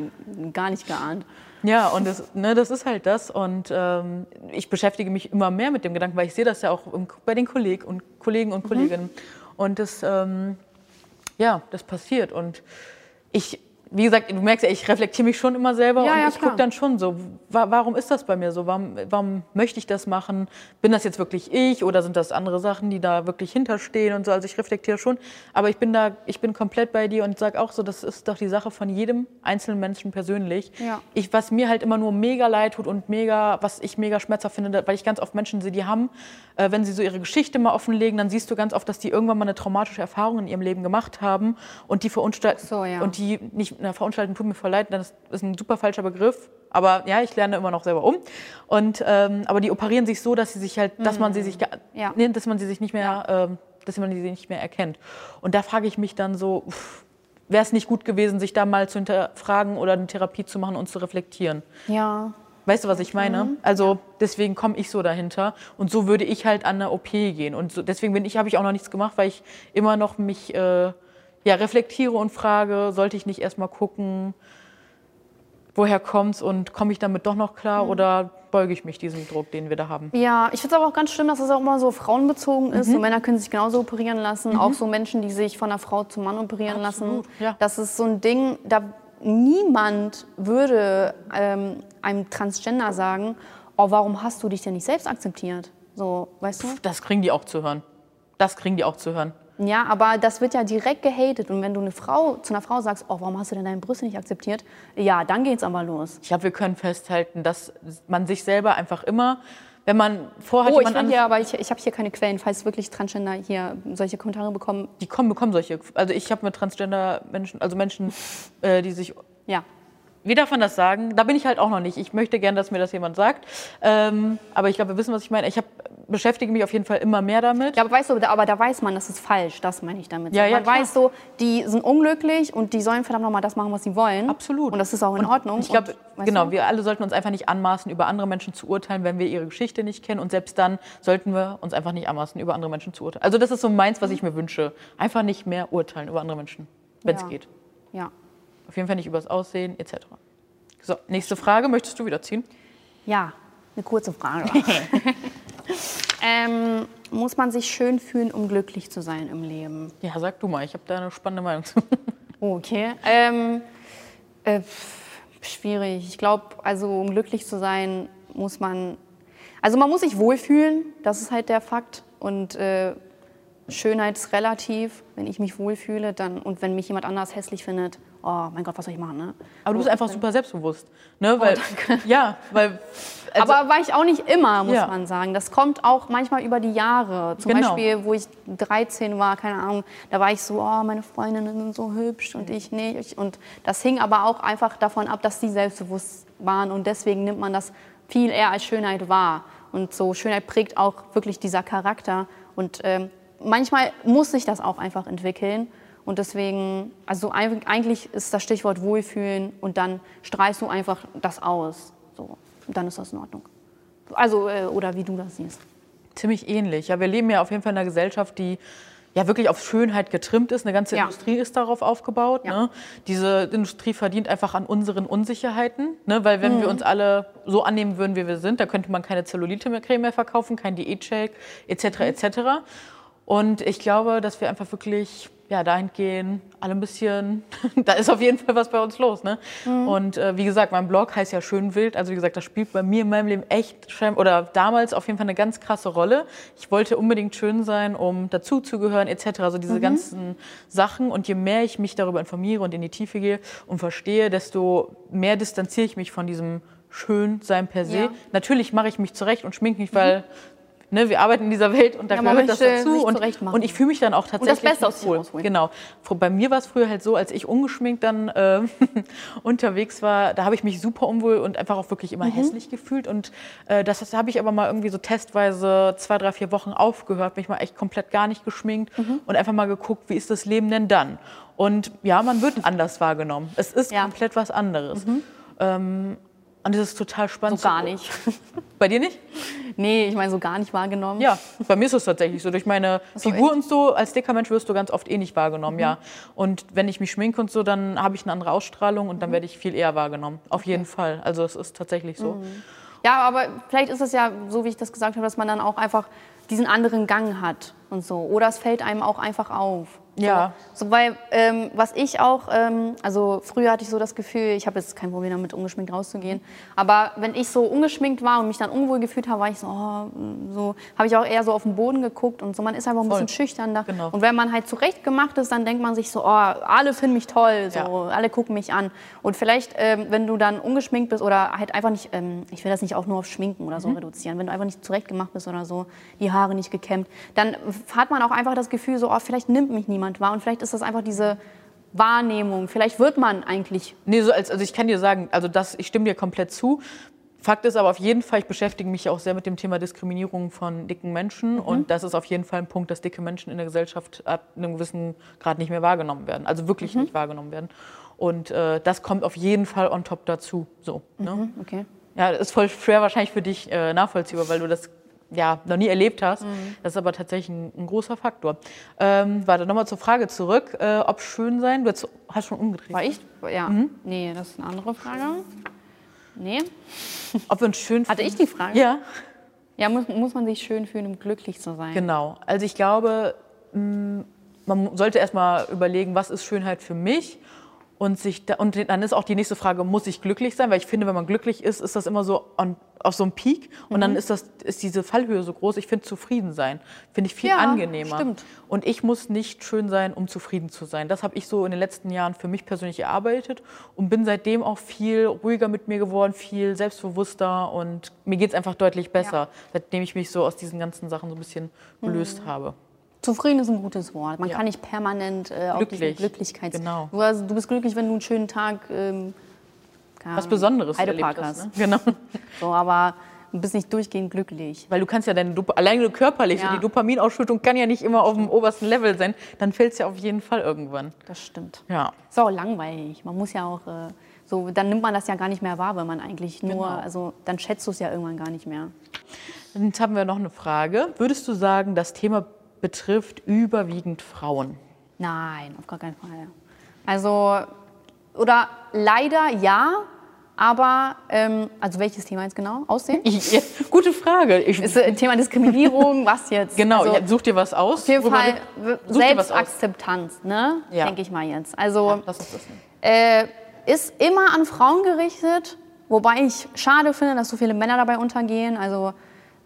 gar nicht geahnt. Ja, und das, ne, das ist halt das. Und ähm, ich beschäftige mich immer mehr mit dem Gedanken, weil ich sehe das ja auch bei den Kolleg und Kollegen Mhm. und Kolleginnen. Und das, ähm, ja, das passiert. Und ich, wie gesagt, du merkst ja, ich reflektiere mich schon immer selber Ja, und ja, ich gucke dann schon so, wa warum ist das bei mir so? Warum, warum möchte ich das machen? Bin das jetzt wirklich ich oder sind das andere Sachen, die da wirklich hinterstehen und so? Also ich reflektiere schon, aber ich bin da, ich bin komplett bei dir und sage auch so, das ist doch die Sache von jedem einzelnen Menschen persönlich. Ja. Ich, was mir halt immer nur mega leid tut und mega, was ich mega schmerzhaft finde, weil ich ganz oft Menschen sehe, die haben, äh, wenn sie so ihre Geschichte mal offenlegen, dann siehst du ganz oft, dass die irgendwann mal eine traumatische Erfahrung in ihrem Leben gemacht haben und die verunstalten, so, ja. und die nicht, na, verunstalten tut mir voll leid, das ist ein super falscher Begriff, aber ja, ich lerne immer noch selber um. Und, ähm, aber die operieren sich so, dass sie sich halt, dass man sie sich, ga- Ja. nee, dass man sie sich nicht mehr, ähm, dass man sie nicht mehr erkennt. Und da frage ich mich dann so, wäre es nicht gut gewesen, sich da mal zu hinterfragen oder eine Therapie zu machen und zu reflektieren? Ja. Weißt du, was ich meine? Also deswegen komme ich so dahinter und so würde ich halt an eine OP gehen und so, deswegen bin ich habe ich auch noch nichts gemacht, weil ich immer noch mich äh, ja reflektiere und frage, sollte ich nicht erstmal gucken, woher kommt's und komme ich damit doch noch klar oder beuge ich mich diesem Druck, den wir da haben? Ja, ich finde es aber auch ganz schlimm, dass es auch immer so frauenbezogen ist. So Männer können sich genauso operieren lassen. Auch so Menschen, die sich von einer Frau zum Mann operieren Absolut, lassen. ja. Das ist so ein Ding, da niemand würde ähm, einem Transgender sagen, oh, warum hast du dich denn nicht selbst akzeptiert? So, weißt du? Das kriegen die auch zu hören. Das kriegen die auch zu hören. Ja, aber das wird ja direkt gehatet. Und wenn du eine Frau, zu einer Frau sagst, oh, warum hast du denn deine Brüste nicht akzeptiert? Ja, dann geht's aber los. Ich glaube, wir können festhalten, dass man sich selber einfach immer, wenn man vorhat, Oh, ich will hier, aber ich, ich habe hier keine Quellen, falls wirklich Transgender hier solche Kommentare bekommen. die kommen, bekommen solche. Also ich habe mit Transgender-Menschen, also Menschen, äh, die sich. Ja. Wie darf man das sagen? Da bin ich halt auch noch nicht. Ich möchte gern, dass mir das jemand sagt. Ähm, aber ich glaube, wir wissen, was ich meine. Ich hab, beschäftige mich auf jeden Fall immer mehr damit. Ja, aber weißt du, da, aber da weiß man, das ist falsch. Das meine ich damit. Ja, ja, man klar. weiß so, die sind unglücklich und die sollen verdammt nochmal das machen, was sie wollen. Absolut. Und das ist auch in Ordnung. Ich glaube, Und, genau, du? wir alle sollten uns einfach nicht anmaßen, über andere Menschen zu urteilen, wenn wir ihre Geschichte nicht kennen. Und selbst dann sollten wir uns einfach nicht anmaßen, über andere Menschen zu urteilen. Also das ist so meins, was ich mir wünsche. Einfach nicht mehr urteilen über andere Menschen, wenn es Ja. geht. Ja. Auf jeden Fall nicht über das Aussehen etc. So, nächste Frage. Möchtest du wieder ziehen? ja, eine kurze Frage. <laughs> ähm, muss man sich schön fühlen, um glücklich zu sein im Leben? Ja, sag du mal. Ich habe da eine spannende Meinung zu. Okay. Ähm, äh, schwierig. Ich glaube, also um glücklich zu sein, muss man. Also man muss sich wohlfühlen, das ist halt der Fakt. Und äh, Schönheit ist relativ. Wenn ich mich wohlfühle, dann und wenn mich jemand anders hässlich findet, oh mein Gott, was soll ich machen, ne? Aber du bist einfach super selbstbewusst. Ne? Weil, <laughs> Ja, weil. also- Aber war ich auch nicht immer, muss Ja. man sagen. Das kommt auch manchmal über die Jahre. Zum Genau. Beispiel, wo ich 13 war, keine Ahnung, da war ich so, oh, meine Freundinnen sind so hübsch und ich nicht. Und das hing aber auch einfach davon ab, dass sie selbstbewusst waren. Und deswegen nimmt man das viel eher als Schönheit wahr. Und so Schönheit prägt auch wirklich dieser Charakter. Und ähm, manchmal muss sich das auch einfach entwickeln. Und deswegen, also eigentlich ist das Stichwort Wohlfühlen und dann strahlst du einfach das aus. So, und dann ist das in Ordnung. Also, äh, oder wie du das siehst. Ziemlich ähnlich. Ja, wir leben ja auf jeden Fall in einer Gesellschaft, die ja wirklich auf Schönheit getrimmt ist. Eine ganze Ja. Industrie ist darauf aufgebaut. Ja. Ne? Diese Industrie verdient einfach an unseren Unsicherheiten. Ne? Weil wenn Mhm. wir uns alle so annehmen würden, wie wir sind, da könnte man keine Zellulite-Creme mehr verkaufen, kein Diätshake etc. Etc. Und ich glaube, dass wir einfach wirklich ja, dahin gehen, alle ein bisschen, <laughs> da ist auf jeden Fall was bei uns los. Ne? Mhm. Und äh, wie gesagt, mein Blog heißt ja Schön Wild. Also wie gesagt, das spielt bei mir in meinem Leben echt, oder damals auf jeden Fall eine ganz krasse Rolle. Ich wollte unbedingt schön sein, um dazuzugehören etc. Also Mhm. diese ganzen Sachen. Und je mehr ich mich darüber informiere und in die Tiefe gehe und verstehe, desto mehr distanziere ich mich von diesem Schönsein per se. Ja. Natürlich mache ich mich zurecht und schminke mich, weil... Ne, wir arbeiten in dieser Welt und da Ja, gehört das dazu. Und, und ich fühle mich dann auch tatsächlich Beste aus nicht sich wohl. rausholen. Genau. Bei mir war es früher halt so, als ich ungeschminkt dann äh, <laughs> unterwegs war, da habe ich mich super unwohl und einfach auch wirklich Mhm. immer hässlich gefühlt. Und äh, das, das habe ich aber mal irgendwie so testweise zwei, drei, vier Wochen aufgehört, mich mal echt komplett gar nicht geschminkt Mhm. und einfach mal geguckt, wie ist das Leben denn dann? Und ja, man wird anders wahrgenommen. Es ist Ja. komplett was anderes. Ähm, und es ist total spannend. So gar nicht. <laughs> Bei dir nicht? nee, ich meine so gar nicht wahrgenommen. Ja, bei mir ist es tatsächlich so. Durch meine so, Figur und so, als dicker Mensch wirst du ganz oft eh nicht wahrgenommen, ja. Und wenn ich mich schminke und so, dann habe ich eine andere Ausstrahlung und dann werde ich viel eher wahrgenommen. Auf jeden Fall. Also es ist tatsächlich so. Ja, aber vielleicht ist es ja so, wie ich das gesagt habe, dass man dann auch einfach diesen anderen Gang hat und so. Oder es fällt einem auch einfach auf. Ja. So, weil, ähm, was ich auch, ähm, also früher hatte ich so das Gefühl, ich habe jetzt kein Problem damit, ungeschminkt rauszugehen, aber wenn ich so ungeschminkt war und mich dann unwohl gefühlt habe, war ich so, oh, so habe ich auch eher so auf den Boden geguckt und so, man ist einfach ein Voll. bisschen schüchterner. Genau. Und wenn man halt zurecht gemacht ist, dann denkt man sich so, oh, alle finden mich toll, so, Ja. alle gucken mich an. Und vielleicht, ähm, wenn du dann ungeschminkt bist oder halt einfach nicht, ähm, ich will das nicht auch nur auf Schminken oder so Mhm. reduzieren, wenn du einfach nicht zurecht gemacht bist oder so, die Haare nicht gekämmt, dann hat man auch einfach das Gefühl so, oh, vielleicht nimmt mich niemand wahr und vielleicht ist das einfach diese Wahrnehmung. Vielleicht wird man eigentlich Nee, so als, also ich kann dir sagen, also das, ich stimme dir komplett zu. Fakt ist aber auf jeden Fall, ich beschäftige mich ja auch sehr mit dem Thema Diskriminierung von dicken Menschen. Und das ist auf jeden Fall ein Punkt, dass dicke Menschen in der Gesellschaft ab einem gewissen Grad nicht mehr wahrgenommen werden. Also wirklich nicht wahrgenommen werden. Und äh, das kommt auf jeden Fall on top dazu. So, ne? Okay. Ja, das ist voll schwer wahrscheinlich für dich äh, nachvollziehbar, weil du das ja noch nie erlebt hast. Mhm. Das ist aber tatsächlich ein, ein großer Faktor. Ähm, warte, nochmal zur Frage zurück. Äh, ob schön sein, du hast, hast schon umgedreht. War ich? Ja. Mhm. Nee, das ist eine andere Frage. Nee. <laughs> Ob wir uns schön Hatte ich die Frage? Ja, Ja, muss, muss man sich schön fühlen, um glücklich zu sein? genau. Also ich glaube, mh, man sollte erstmal überlegen, was ist Schönheit für mich? Und, sich da, und dann ist auch die nächste Frage, muss ich glücklich sein? Weil ich finde, wenn man glücklich ist, ist das immer so on, auf so einem Peak. Und Mhm. dann ist, das, ist diese Fallhöhe so groß. Ich finde zufrieden sein, finde ich viel Ja, angenehmer. stimmt. Und ich muss nicht schön sein, um zufrieden zu sein. Das habe ich so in den letzten Jahren für mich persönlich erarbeitet und bin seitdem auch viel ruhiger mit mir geworden, viel selbstbewusster und mir geht es einfach deutlich besser, seitdem ich mich so aus diesen ganzen Sachen so ein bisschen gelöst habe. Zufrieden ist ein gutes Wort. Man Ja. kann nicht permanent äh, auf Glücklich. diesen Glücklichkeits... Genau. Du, also, du bist glücklich, wenn du einen schönen Tag... Ähm, Was Besonderes Heidepark erlebt hast. hast. Ne? Genau. <laughs> So, aber du bist nicht durchgehend glücklich. Weil du kannst ja deine Dop alleine körperlich, Ja. die Dopaminausschüttung kann ja nicht immer auf dem obersten Level sein, dann fällt es ja auf jeden Fall irgendwann. Das stimmt. Ja. Ist auch langweilig. Man muss ja auch... Äh, so, dann nimmt man das ja gar nicht mehr wahr, wenn man eigentlich nur... Genau. Also, dann schätzt du es ja irgendwann gar nicht mehr. Jetzt haben wir noch eine Frage. Würdest du sagen, das Thema betrifft überwiegend Frauen? Nein, auf gar keinen Fall. Also, oder leider ja, aber, ähm, also welches Thema jetzt genau? Aussehen? Ich, ja, gute Frage. Ich, Ist äh, Thema Diskriminierung, <laughs> was jetzt? genau, also, ja, such dir was aus. auf jeden Fall. Selbstakzeptanz, ne? Ja. denke ich mal jetzt. Also Lass uns das nehmen. äh, ist immer an Frauen gerichtet, wobei ich schade finde, dass so viele Männer dabei untergehen. Also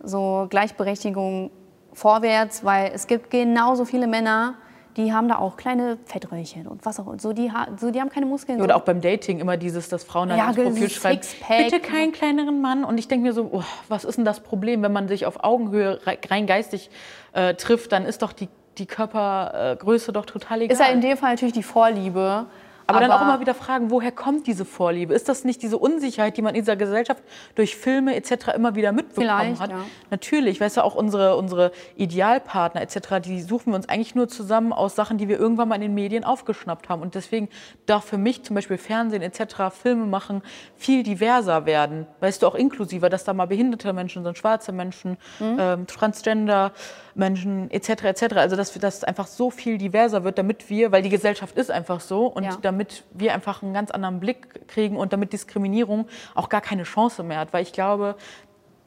so Gleichberechtigung vorwärts, weil es gibt genauso viele Männer, die haben da auch kleine Fettröllchen und was auch und so die, so, die haben keine Muskeln. Oder so. auch beim Dating immer dieses, dass Frauen dann Ja, ins Profil schreiben, bitte keinen kleineren Mann. Und ich denke mir so, oh, was ist denn das Problem, wenn man sich auf Augenhöhe rei- rein geistig äh, trifft, dann ist doch die, die Körpergröße doch total egal. ist ja in dem Fall natürlich die Vorliebe. Aber, dann auch immer wieder fragen, woher kommt diese Vorliebe? Ist das nicht diese Unsicherheit, die man in dieser Gesellschaft durch Filme etc. immer wieder mitbekommen hat? ja. Natürlich, weißt du, auch unsere, unsere Idealpartner etc., die suchen wir uns eigentlich nur zusammen aus Sachen, die wir irgendwann mal in den Medien aufgeschnappt haben. Und deswegen darf für mich zum Beispiel Fernsehen etc., Filme machen, viel diverser werden. Weißt du, auch inklusiver, dass da mal behinderte Menschen sind, schwarze Menschen, Mhm. ähm, Transgender Menschen etc. etc. Also dass es einfach so viel diverser wird, damit wir, weil die Gesellschaft ist einfach so und Ja. damit wir einfach einen ganz anderen Blick kriegen und damit Diskriminierung auch gar keine Chance mehr hat, weil ich glaube,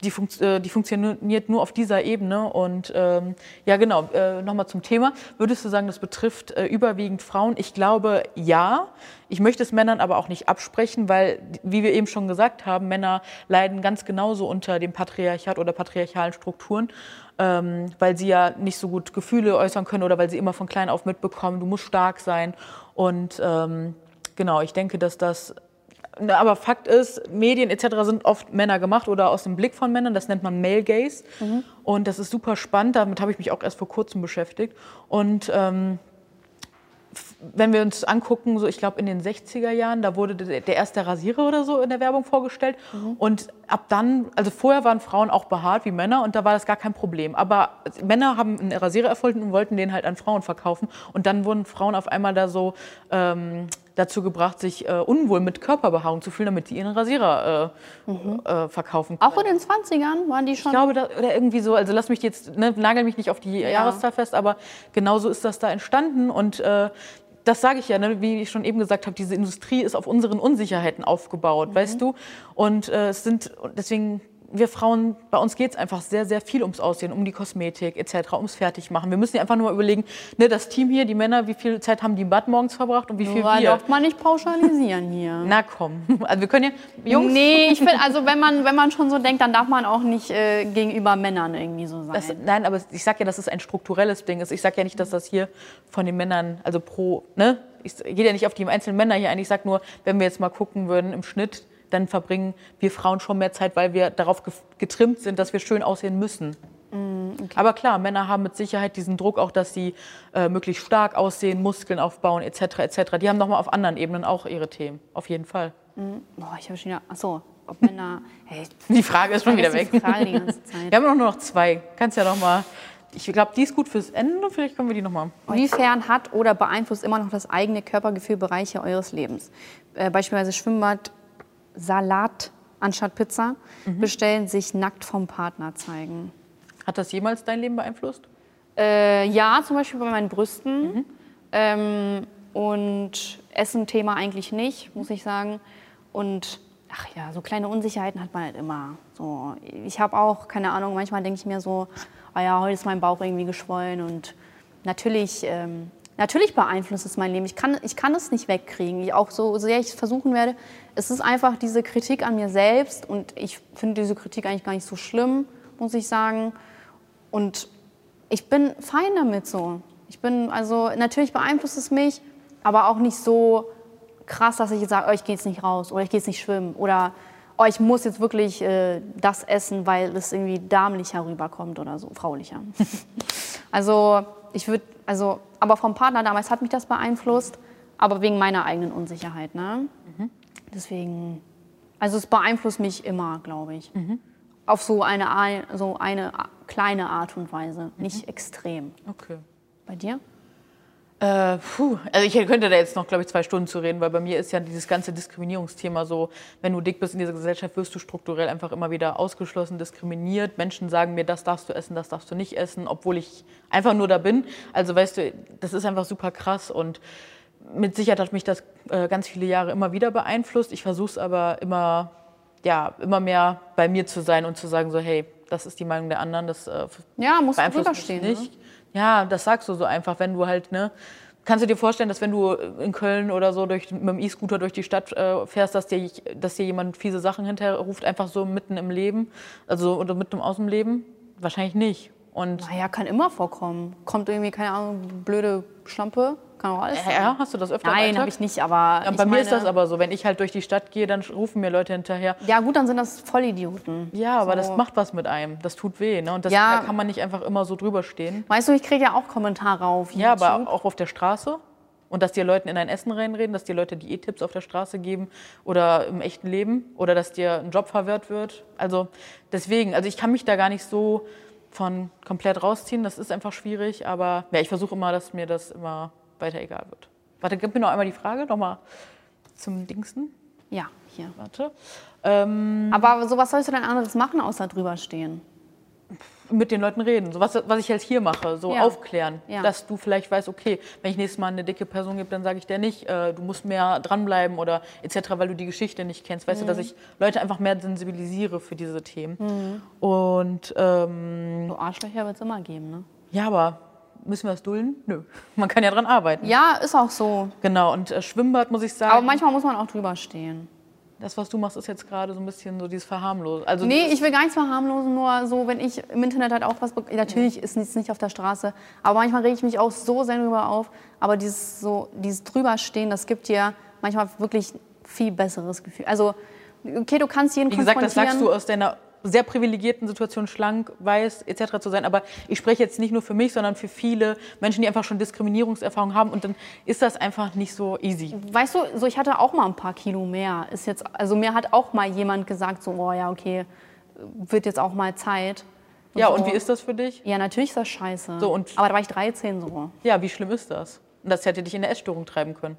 die, funkt, äh, die funktioniert nur auf dieser Ebene. Und ähm, ja, genau, äh, nochmal zum Thema. Würdest du sagen, das betrifft äh, überwiegend Frauen? Ich glaube, ja. Ich möchte es Männern aber auch nicht absprechen, weil, wie wir eben schon gesagt haben, Männer leiden ganz genauso unter dem Patriarchat oder patriarchalen Strukturen, ähm, weil sie ja nicht so gut Gefühle äußern können oder weil sie immer von klein auf mitbekommen, du musst stark sein. Und ähm, genau, ich denke, dass das na, Aber Fakt ist, Medien etc. sind oft Männer gemacht oder aus dem Blick von Männern. Das nennt man Male Gaze. Und das ist super spannend. Damit habe ich mich auch erst vor kurzem beschäftigt. Und ähm, wenn wir uns angucken, so ich glaube in den 60er Jahren, da wurde der, der erste Rasierer oder so in der Werbung vorgestellt. Und ab dann, also vorher waren Frauen auch behaart wie Männer und da war das gar kein Problem. Aber Männer haben einen Rasierer erfunden und wollten den halt an Frauen verkaufen. Und dann wurden Frauen auf einmal da so ähm, dazu gebracht, sich äh, unwohl mit Körperbehaarung zu fühlen, damit sie ihren Rasierer äh, äh, verkaufen können. Auch in den 20ern waren die schon. Ich glaube, da, oder irgendwie so, also lass mich jetzt, ne, nagel mich nicht auf die Jahreszahl fest, aber genauso ist das da entstanden und äh, das sage ich ja, ne, wie ich schon eben gesagt habe, diese Industrie ist auf unseren Unsicherheiten aufgebaut, weißt du? Und äh, es sind, deswegen, wir Frauen, bei uns geht es einfach sehr, sehr viel ums Aussehen, um die Kosmetik etc., ums Fertigmachen. Wir müssen ja einfach nur mal überlegen, ne, das Team hier, die Männer, wie viel Zeit haben die im Bad morgens verbracht und wie viel Nur wir? darf man nicht pauschalisieren hier. <laughs> Na komm, also wir können ja, Jungs, Nee, ich finde, also wenn man, wenn man schon so denkt, dann darf man auch nicht äh, gegenüber Männern irgendwie so sein. Das, nein, aber ich sage ja, dass es ein strukturelles Ding ist. Ich sage ja nicht, dass das hier von den Männern, also pro, ne? Ich gehe ja nicht auf die einzelnen Männer hier ein. Ich sage nur, wenn wir jetzt mal gucken würden im Schnitt, dann verbringen wir Frauen schon mehr Zeit, weil wir darauf getrimmt sind, dass wir schön aussehen müssen. Aber klar, Männer haben mit Sicherheit diesen Druck auch, dass sie äh, möglichst stark aussehen, Muskeln aufbauen etc. etc. Die haben nochmal auf anderen Ebenen auch ihre Themen, auf jeden Fall. Boah, ich habe schon wieder, achso, ob Männer, <laughs> hey, Die Frage ist schon wieder weg. die Frage die ganze Zeit. Wir haben noch nur noch zwei. Kannst ja noch mal. Ich glaube, die ist gut fürs Ende. Vielleicht können wir die noch mal. Inwiefern hat oder beeinflusst immer noch das eigene Körpergefühl Bereiche eures Lebens? Äh, beispielsweise Schwimmbad, Salat anstatt Pizza, bestellen, sich nackt vom Partner zeigen. Hat das jemals dein Leben beeinflusst? Äh, ja, zum Beispiel bei meinen Brüsten. Ähm, und Essen-Thema eigentlich nicht, muss ich sagen. Und ach ja, so kleine Unsicherheiten hat man halt immer. So, ich habe auch, keine Ahnung, manchmal denke ich mir so, ah ja, heute ist mein Bauch irgendwie geschwollen. Und natürlich, ähm, natürlich beeinflusst es mein Leben. Ich kann, ich kann es nicht wegkriegen. Ich, auch so sehr ich es versuchen werde. Es ist einfach diese Kritik an mir selbst. Und ich finde diese Kritik eigentlich gar nicht so schlimm, muss ich sagen. Und ich bin fein damit so. Ich bin, also natürlich beeinflusst es mich, aber auch nicht so krass, dass ich jetzt sage, oh, ich gehe jetzt nicht raus oder ich gehe jetzt nicht schwimmen oder oh, ich muss jetzt wirklich äh, das essen, weil es irgendwie damenlicher rüberkommt oder so, fraulicher. <laughs> also ich würde, also, aber vom Partner damals hat mich das beeinflusst, aber wegen meiner eigenen Unsicherheit, ne? Deswegen, also es beeinflusst mich immer, glaube ich. Auf so eine, so eine kleine Art und Weise, nicht extrem. Okay. Bei dir? Äh, puh. Also ich könnte da jetzt noch, glaube ich, zwei Stunden zu reden, weil bei mir ist ja dieses ganze Diskriminierungsthema so, wenn du dick bist in dieser Gesellschaft, wirst du strukturell einfach immer wieder ausgeschlossen, diskriminiert. Menschen sagen mir, das darfst du essen, das darfst du nicht essen, obwohl ich einfach nur da bin. Also weißt du, das ist einfach super krass und mit Sicherheit hat mich das äh, ganz viele Jahre immer wieder beeinflusst. Ich versuche es aber immer, ja, immer mehr bei mir zu sein und zu sagen so, hey, das ist die Meinung der anderen, das äh, Ja, musst du beeinflusst mich stehen. nicht. Ne? Ja, das sagst du so einfach, wenn du halt, ne? Kannst du dir vorstellen, dass wenn du in Köln oder so durch, mit dem E-Scooter durch die Stadt äh, fährst, dass dir, dass dir jemand fiese Sachen hinterher ruft, einfach so mitten im Leben, also oder mitten aus dem Leben? Wahrscheinlich nicht. Und Naja, kann immer vorkommen. Kommt irgendwie, keine Ahnung, blöde Schlampe, kann auch alles sein. ja, hast du das öfter Nein, habe ich nicht, aber Ja, bei mir meine, ist das aber so, wenn ich halt durch die Stadt gehe, dann rufen mir Leute hinterher. Ja gut, dann sind das Vollidioten. Ja, aber das So. macht was mit einem. Das tut weh. Ne? Und das, Ja. da kann man nicht einfach immer so drüber stehen. Weißt du, ich kriege ja auch Kommentare auf Ja, YouTube. aber auch auf der Straße. Und dass dir Leuten in dein Essen reinreden, dass dir Leute Diät-Tipps auf der Straße geben oder im echten Leben oder dass dir ein Job verwehrt wird. Also deswegen, also ich kann mich da gar nicht so von komplett rausziehen. Das ist einfach schwierig, aber ja, ich versuche immer, dass mir das immer weiter egal wird. Warte, gib mir noch einmal die Frage, nochmal zum Dingsten. Ja, hier. Warte. Ähm, Aber so was sollst du denn anderes machen, außer drüber stehen? mit den Leuten reden, so was, was ich halt hier mache, so Ja. aufklären, Ja. dass du vielleicht weißt, okay, wenn ich nächstes Mal eine dicke Person gebe, dann sage ich dir nicht, äh, du musst mehr dranbleiben oder etc., weil du die Geschichte nicht kennst, weißt du, Mhm. dass ich Leute einfach mehr sensibilisiere für diese Themen. Und ähm, So Arschlöcher wird es immer geben, ne? ja, aber müssen wir das dulden? Nö, <laughs> man kann ja dran arbeiten. Ja, ist auch so. Genau, und äh, Schwimmbad muss ich sagen, Aber manchmal muss man auch drüber stehen. das, was du machst, ist jetzt gerade so ein bisschen so dieses Verharmlosen. Also Nee, ich will gar nichts verharmlosen, nur so, wenn ich im Internet halt auch was bekomme. Natürlich ist es nicht auf der Straße, aber manchmal rege ich mich auch so sehr drüber auf. Aber dieses, so, dieses Drüberstehen, das gibt dir manchmal wirklich viel besseres Gefühl. Also, okay, du kannst jeden Wie gesagt, das sagst du aus deiner sehr privilegierten Situation, schlank, weiß etc. zu sein. Aber ich spreche jetzt nicht nur für mich, sondern für viele Menschen, die einfach schon Diskriminierungserfahrung haben. Und dann ist das einfach nicht so easy. Weißt du, so ich hatte auch mal ein paar Kilo mehr. Ist jetzt, also mir hat auch mal jemand gesagt, so, oh ja, okay, wird jetzt auch mal Zeit. Ja, so. und wie ist das für dich? Ja, natürlich ist das scheiße. So, und- Aber da war ich 13 so. Ja, wie schlimm ist das? Und das hätte dich in eine Essstörung treiben können.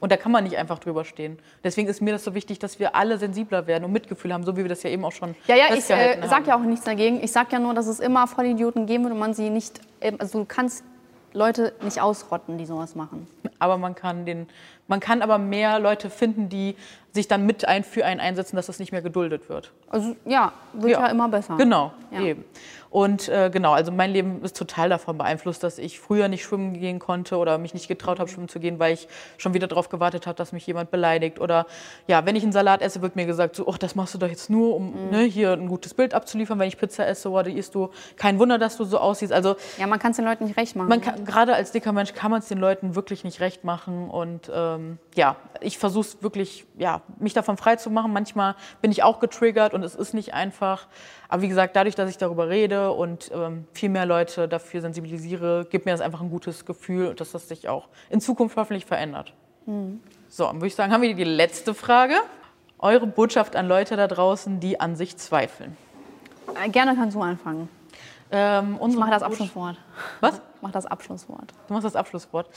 Und da kann man nicht einfach drüber stehen. Deswegen ist mir das so wichtig, dass wir alle sensibler werden und Mitgefühl haben, so wie wir das ja eben auch schon Ja, ja, ich äh, sag haben. ja auch nichts dagegen. Ich sag ja nur, dass es immer Vollidioten geben wird und man sie nicht, äh, also du kannst Leute nicht ausrotten, die sowas machen. Aber man kann den, man kann aber mehr Leute finden, die sich dann mit ein für einen einsetzen, dass das nicht mehr geduldet wird. Also ja, wird ja, immer besser. Genau, Ja. eben. Und äh, genau, also mein Leben ist total davon beeinflusst, dass ich früher nicht schwimmen gehen konnte oder mich nicht getraut habe, schwimmen zu gehen, weil ich schon wieder darauf gewartet habe, dass mich jemand beleidigt. Oder ja, wenn ich einen Salat esse, wird mir gesagt, so, oh, das machst du doch jetzt nur, um Mhm. ne, hier ein gutes Bild abzuliefern. Wenn ich Pizza esse, oder isst du, kein Wunder, dass du so aussiehst. Also Ja, man kann es den Leuten nicht recht machen. man kann, gerade als dicker Mensch kann man es den Leuten wirklich nicht recht machen. Und ähm, ja, ich versuche es wirklich, ja, mich davon frei zu machen. Manchmal bin ich auch getriggert und es ist nicht einfach. Aber wie gesagt, dadurch, dass ich darüber rede und ähm, viel mehr Leute dafür sensibilisiere, gibt mir das einfach ein gutes Gefühl und dass das sich auch in Zukunft hoffentlich verändert. So, dann würde ich sagen, haben wir die letzte Frage. Eure Botschaft an Leute da draußen, die an sich zweifeln. Äh, Gerne kannst du anfangen. Ähm, Ich mache das Abschlusswort. Was? Ich mache das Abschlusswort. Du machst das Abschlusswort.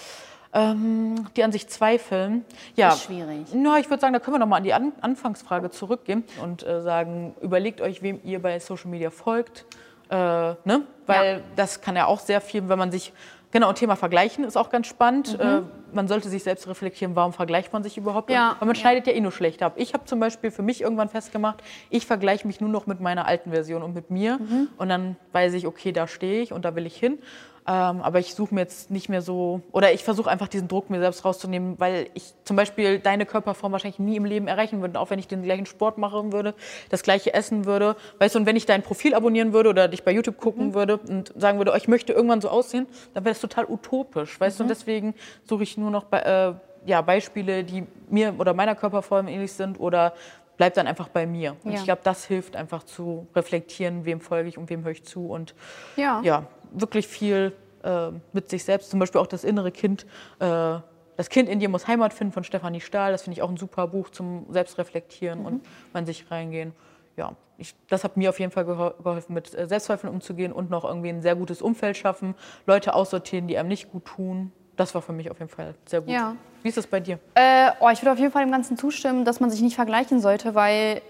Ähm, die an sich zweifeln. Ja, Ist schwierig. Ja, ich würde sagen, da können wir noch mal an die an Anfangsfrage zurückgehen und äh, sagen, überlegt euch, wem ihr bei Social Media folgt. Äh, ne? Weil Ja. das kann ja auch sehr viel, wenn man sich, genau, Thema Vergleichen ist auch ganz spannend. Äh, man sollte sich selbst reflektieren, warum vergleicht man sich überhaupt? Mhm. Ja. Weil man schneidet ja eh nur schlecht ab. Ich habe zum Beispiel für mich irgendwann festgemacht, ich vergleiche mich nur noch mit meiner alten Version und mit mir. Mhm. Und dann weiß ich, okay, da stehe ich und da will ich hin. Ähm, aber ich suche mir jetzt nicht mehr so, oder ich versuche einfach diesen Druck mir selbst rauszunehmen, weil ich zum Beispiel deine Körperform wahrscheinlich nie im Leben erreichen würde, auch wenn ich den gleichen Sport machen würde, das gleiche essen würde. Weißt du, und wenn ich dein Profil abonnieren würde oder dich bei YouTube gucken würde und sagen würde, oh, ich möchte irgendwann so aussehen, dann wäre das total utopisch, weißt du, und deswegen suche ich nur noch äh, ja, Beispiele, die mir oder meiner Körperform ähnlich sind oder bleib dann einfach bei mir. Und Ja. ich glaube, das hilft einfach zu reflektieren, wem folge ich und wem höre ich zu und Ja. ja, wirklich viel äh, mit sich selbst. Zum Beispiel auch das innere Kind. Äh, das Kind in dir muss Heimat finden von Stefanie Stahl. Das finde ich auch ein super Buch zum Selbstreflektieren Mhm. und mal in sich reingehen. Ja, ich, das hat mir auf jeden Fall geho geholfen, mit äh, Selbstzweifeln umzugehen und noch irgendwie ein sehr gutes Umfeld schaffen, Leute aussortieren, die einem nicht gut tun. Das war für mich auf jeden Fall sehr gut. Ja. Wie ist das bei dir? Äh, oh, ich würde auf jeden Fall dem Ganzen zustimmen, dass man sich nicht vergleichen sollte, weil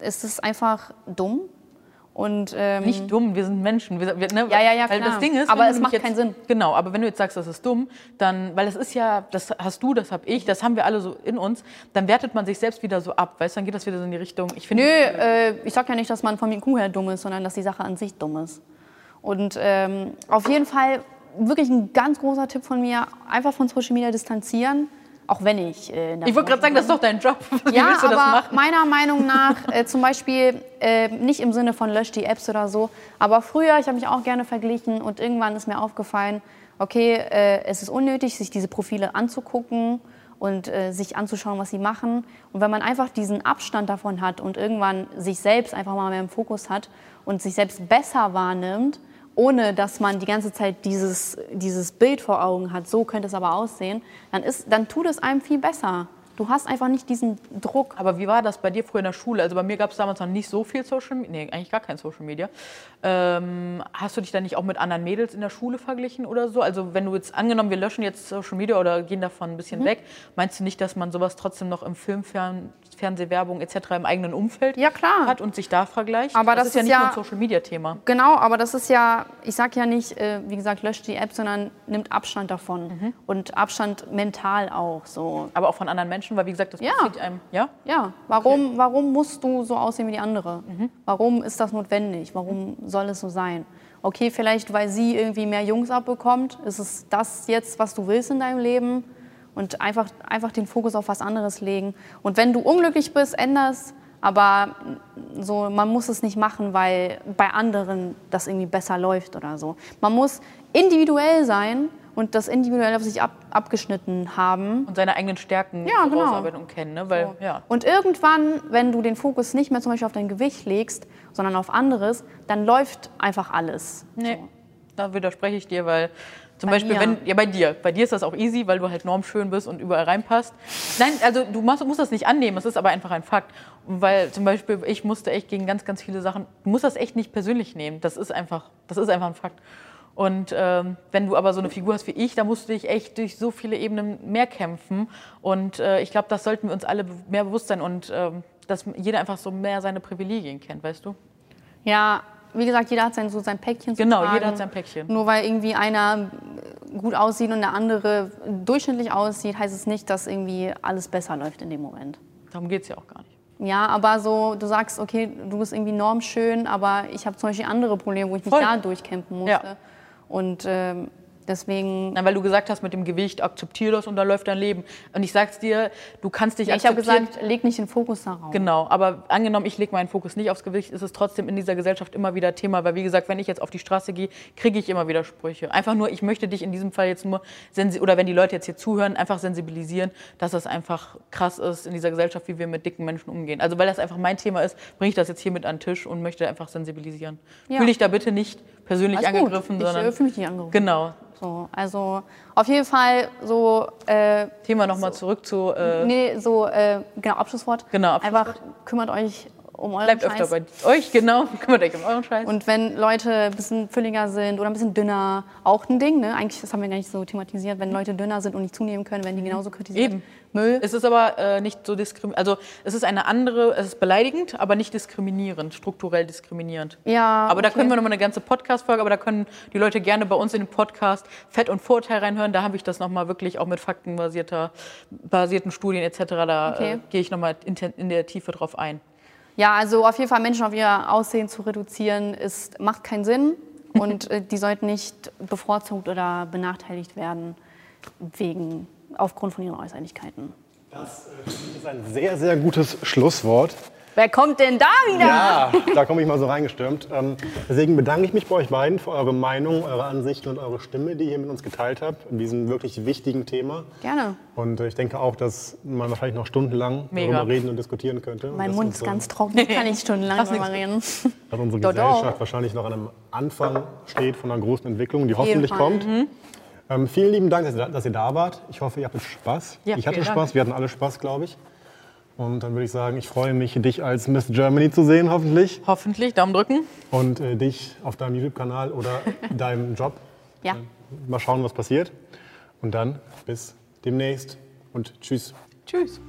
es ist einfach dumm. Und, ähm, Nicht dumm, wir sind Menschen. Wir, ne? Ja, ja, ja, Weil klar. das Ding ist, Aber es macht jetzt, keinen Sinn. Genau, aber wenn du jetzt sagst, das ist dumm, dann, weil das ist ja, das hast du, das habe ich, das haben wir alle so in uns, dann wertet man sich selbst wieder so ab, weißt du, dann geht das wieder so in die Richtung. Ich finde, Nö, äh, ich sag ja nicht, dass man vom IQ her dumm ist, sondern dass die Sache an sich dumm ist. Und ähm, auf jeden Fall wirklich ein ganz großer Tipp von mir, einfach von Social Media distanzieren, auch wenn ich äh, ich wollte gerade sagen, das ist doch dein Job. <laughs> Wie Ja, willst du das aber meiner Meinung nach äh, zum Beispiel äh, nicht im Sinne von lösch die Apps oder so, aber früher, ich habe mich auch gerne verglichen und irgendwann ist mir aufgefallen, okay, äh, es ist unnötig, sich diese Profile anzugucken und äh, sich anzuschauen, was sie machen. Und wenn man einfach diesen Abstand davon hat und irgendwann sich selbst einfach mal mehr im Fokus hat und sich selbst besser wahrnimmt ohne dass man die ganze Zeit dieses, dieses Bild vor Augen hat, so könnte es aber aussehen, dann, ist, dann tut es einem viel besser. Du hast einfach nicht diesen Druck. Aber wie war das bei dir früher in der Schule? Also bei mir gab es damals noch nicht so viel Social Media, nee, eigentlich gar kein Social Media. Ähm, hast du dich dann nicht auch mit anderen Mädels in der Schule verglichen oder so? Also wenn du jetzt angenommen, wir löschen jetzt Social Media oder gehen davon ein bisschen mhm. weg, meinst du nicht, dass man sowas trotzdem noch im Film, Fern Fernsehwerbung etc. im eigenen Umfeld ja, klar. hat und sich da vergleicht? Aber das, das ist ja nicht ja, nur ein Social Media Thema. Genau, aber das ist ja, ich sage ja nicht, äh, wie gesagt, löscht die App, sondern nimmt Abstand davon mhm. und Abstand mental auch so. Aber auch von anderen Menschen, weil wie gesagt, das ja. passiert einem. Ja. Ja. Warum, okay. warum musst du so aussehen wie die andere? Mhm. Warum ist das notwendig? Warum soll es so sein? Okay, vielleicht weil sie irgendwie mehr Jungs abbekommt, ist es das jetzt, was du willst in deinem Leben? und einfach, einfach den Fokus auf was anderes legen. Und wenn du unglücklich bist, änderst, aber so, man muss es nicht machen, weil bei anderen das irgendwie besser läuft oder so. Man muss individuell sein und das individuell auf sich ab, abgeschnitten haben. Und seine eigenen Stärken ja, genau. ausarbeiten und kennen. Ne? Weil, so. ja. Und irgendwann, wenn du den Fokus nicht mehr zum Beispiel auf dein Gewicht legst, sondern auf anderes, dann läuft einfach alles. Nee, so. da widerspreche ich dir, weil zum bei Beispiel, mir. wenn, ja, bei dir. Bei dir ist das auch easy, weil du halt normschön bist und überall reinpasst. Nein, also du musst, musst das nicht annehmen, es ist aber einfach ein Fakt. Weil zum Beispiel, ich musste echt gegen ganz, ganz viele Sachen, du musst das echt nicht persönlich nehmen. Das ist einfach, das ist einfach ein Fakt. Und ähm, wenn du aber so eine Figur hast wie ich, dann musst du dich echt durch so viele Ebenen mehr kämpfen. Und äh, ich glaube, das sollten wir uns alle mehr bewusst sein und ähm, dass jeder einfach so mehr seine Privilegien kennt, weißt du? Ja, wie gesagt, jeder hat sein, so sein Päckchen Genau, tragen. jeder hat sein Päckchen. Nur weil irgendwie einer gut aussieht und der andere durchschnittlich aussieht, heißt es nicht, dass irgendwie alles besser läuft in dem Moment. Darum geht es ja auch gar nicht. Ja, aber so, du sagst, okay, du bist irgendwie normschön, aber ich habe zum Beispiel andere Probleme, wo ich mich Voll. da durchkämpfen musste. Ja. Und ähm, Deswegen. Nein, weil du gesagt hast, mit dem Gewicht akzeptier das und da läuft dein Leben. Und ich sag's dir, du kannst dich ja, Ich habe gesagt, leg nicht den Fokus darauf. Genau, aber angenommen, ich lege meinen Fokus nicht aufs Gewicht, ist es trotzdem in dieser Gesellschaft immer wieder Thema. Weil wie gesagt, wenn ich jetzt auf die Straße gehe, kriege ich immer wieder Sprüche. Einfach nur, ich möchte dich in diesem Fall jetzt nur, oder wenn die Leute jetzt hier zuhören, einfach sensibilisieren, dass das einfach krass ist in dieser Gesellschaft, wie wir mit dicken Menschen umgehen. Also weil das einfach mein Thema ist, bringe ich das jetzt hier mit an den Tisch und möchte einfach sensibilisieren. Ja. Fühle ich da bitte nicht persönlich Alles angegriffen, gut. sondern. Ich fühle mich nicht angegriffen. Genau. So, also auf jeden Fall so. Äh, Thema nochmal so, zurück zu. Äh, nee, so, äh, genau, Abschlusswort. Genau, Abschlusswort. Einfach kümmert euch um euren Bleibt Scheiß. öfter bei euch, genau. <laughs> Kümmert euch um euren Scheiß. Und wenn Leute ein bisschen fülliger sind oder ein bisschen dünner, auch ein Ding, ne? Eigentlich, das haben wir gar nicht so thematisiert. Wenn Leute dünner sind und nicht zunehmen können, werden die genauso kritisiert. Eben. Müll. Es ist aber äh, nicht so diskriminierend. Also es ist eine andere, es ist beleidigend, aber nicht diskriminierend, strukturell diskriminierend. Ja. Aber okay. da können wir nochmal eine ganze Podcast-Folge, aber da können die Leute gerne bei uns in den Podcast Fett und Vorteil reinhören. Da habe ich das nochmal wirklich auch mit faktenbasierter basierten Studien etc. Da okay. äh, gehe ich nochmal in, in der Tiefe drauf ein. Ja, also auf jeden Fall Menschen auf ihr Aussehen zu reduzieren, ist, macht keinen Sinn. <laughs> Und äh, die sollten nicht bevorzugt oder benachteiligt werden wegen, aufgrund von ihren Äußerlichkeiten. Das äh, ist ein sehr, sehr gutes Schlusswort. Wer kommt denn da wieder? Ja, da komme ich mal so reingestürmt. Ähm, deswegen bedanke ich mich bei euch beiden für eure Meinung, eure Ansichten und eure Stimme, die ihr mit uns geteilt habt in diesem wirklich wichtigen Thema. Gerne. Und äh, ich denke auch, dass man wahrscheinlich noch stundenlang Mega. darüber reden und diskutieren könnte. Mein Mund ist ganz trocken, <laughs> ich kann nicht stundenlang darüber reden. <laughs> Dass unsere Gesellschaft wahrscheinlich noch an einem Anfang steht von einer großen Entwicklung, die hoffentlich kommt. Mhm. Ähm, vielen lieben Dank, dass ihr, dass ihr, da wart. Ich hoffe, ihr hattet Spaß. Ja, ich hatte Spaß, Dank. wir hatten alle Spaß, glaube ich. Und dann würde ich sagen, ich freue mich, dich als Miss Germany zu sehen, hoffentlich. Hoffentlich, Daumen drücken. Und äh, dich auf deinem YouTube-Kanal oder <laughs> deinem Job. Ja. Äh, mal schauen, was passiert. Und dann bis demnächst und tschüss. Tschüss.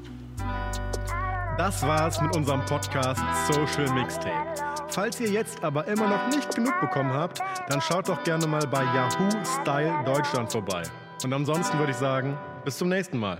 Das war's mit unserem Podcast Social Mixtape. Falls ihr jetzt aber immer noch nicht genug bekommen habt, dann schaut doch gerne mal bei Yahoo Style Deutschland vorbei. Und ansonsten würde ich sagen, bis zum nächsten Mal.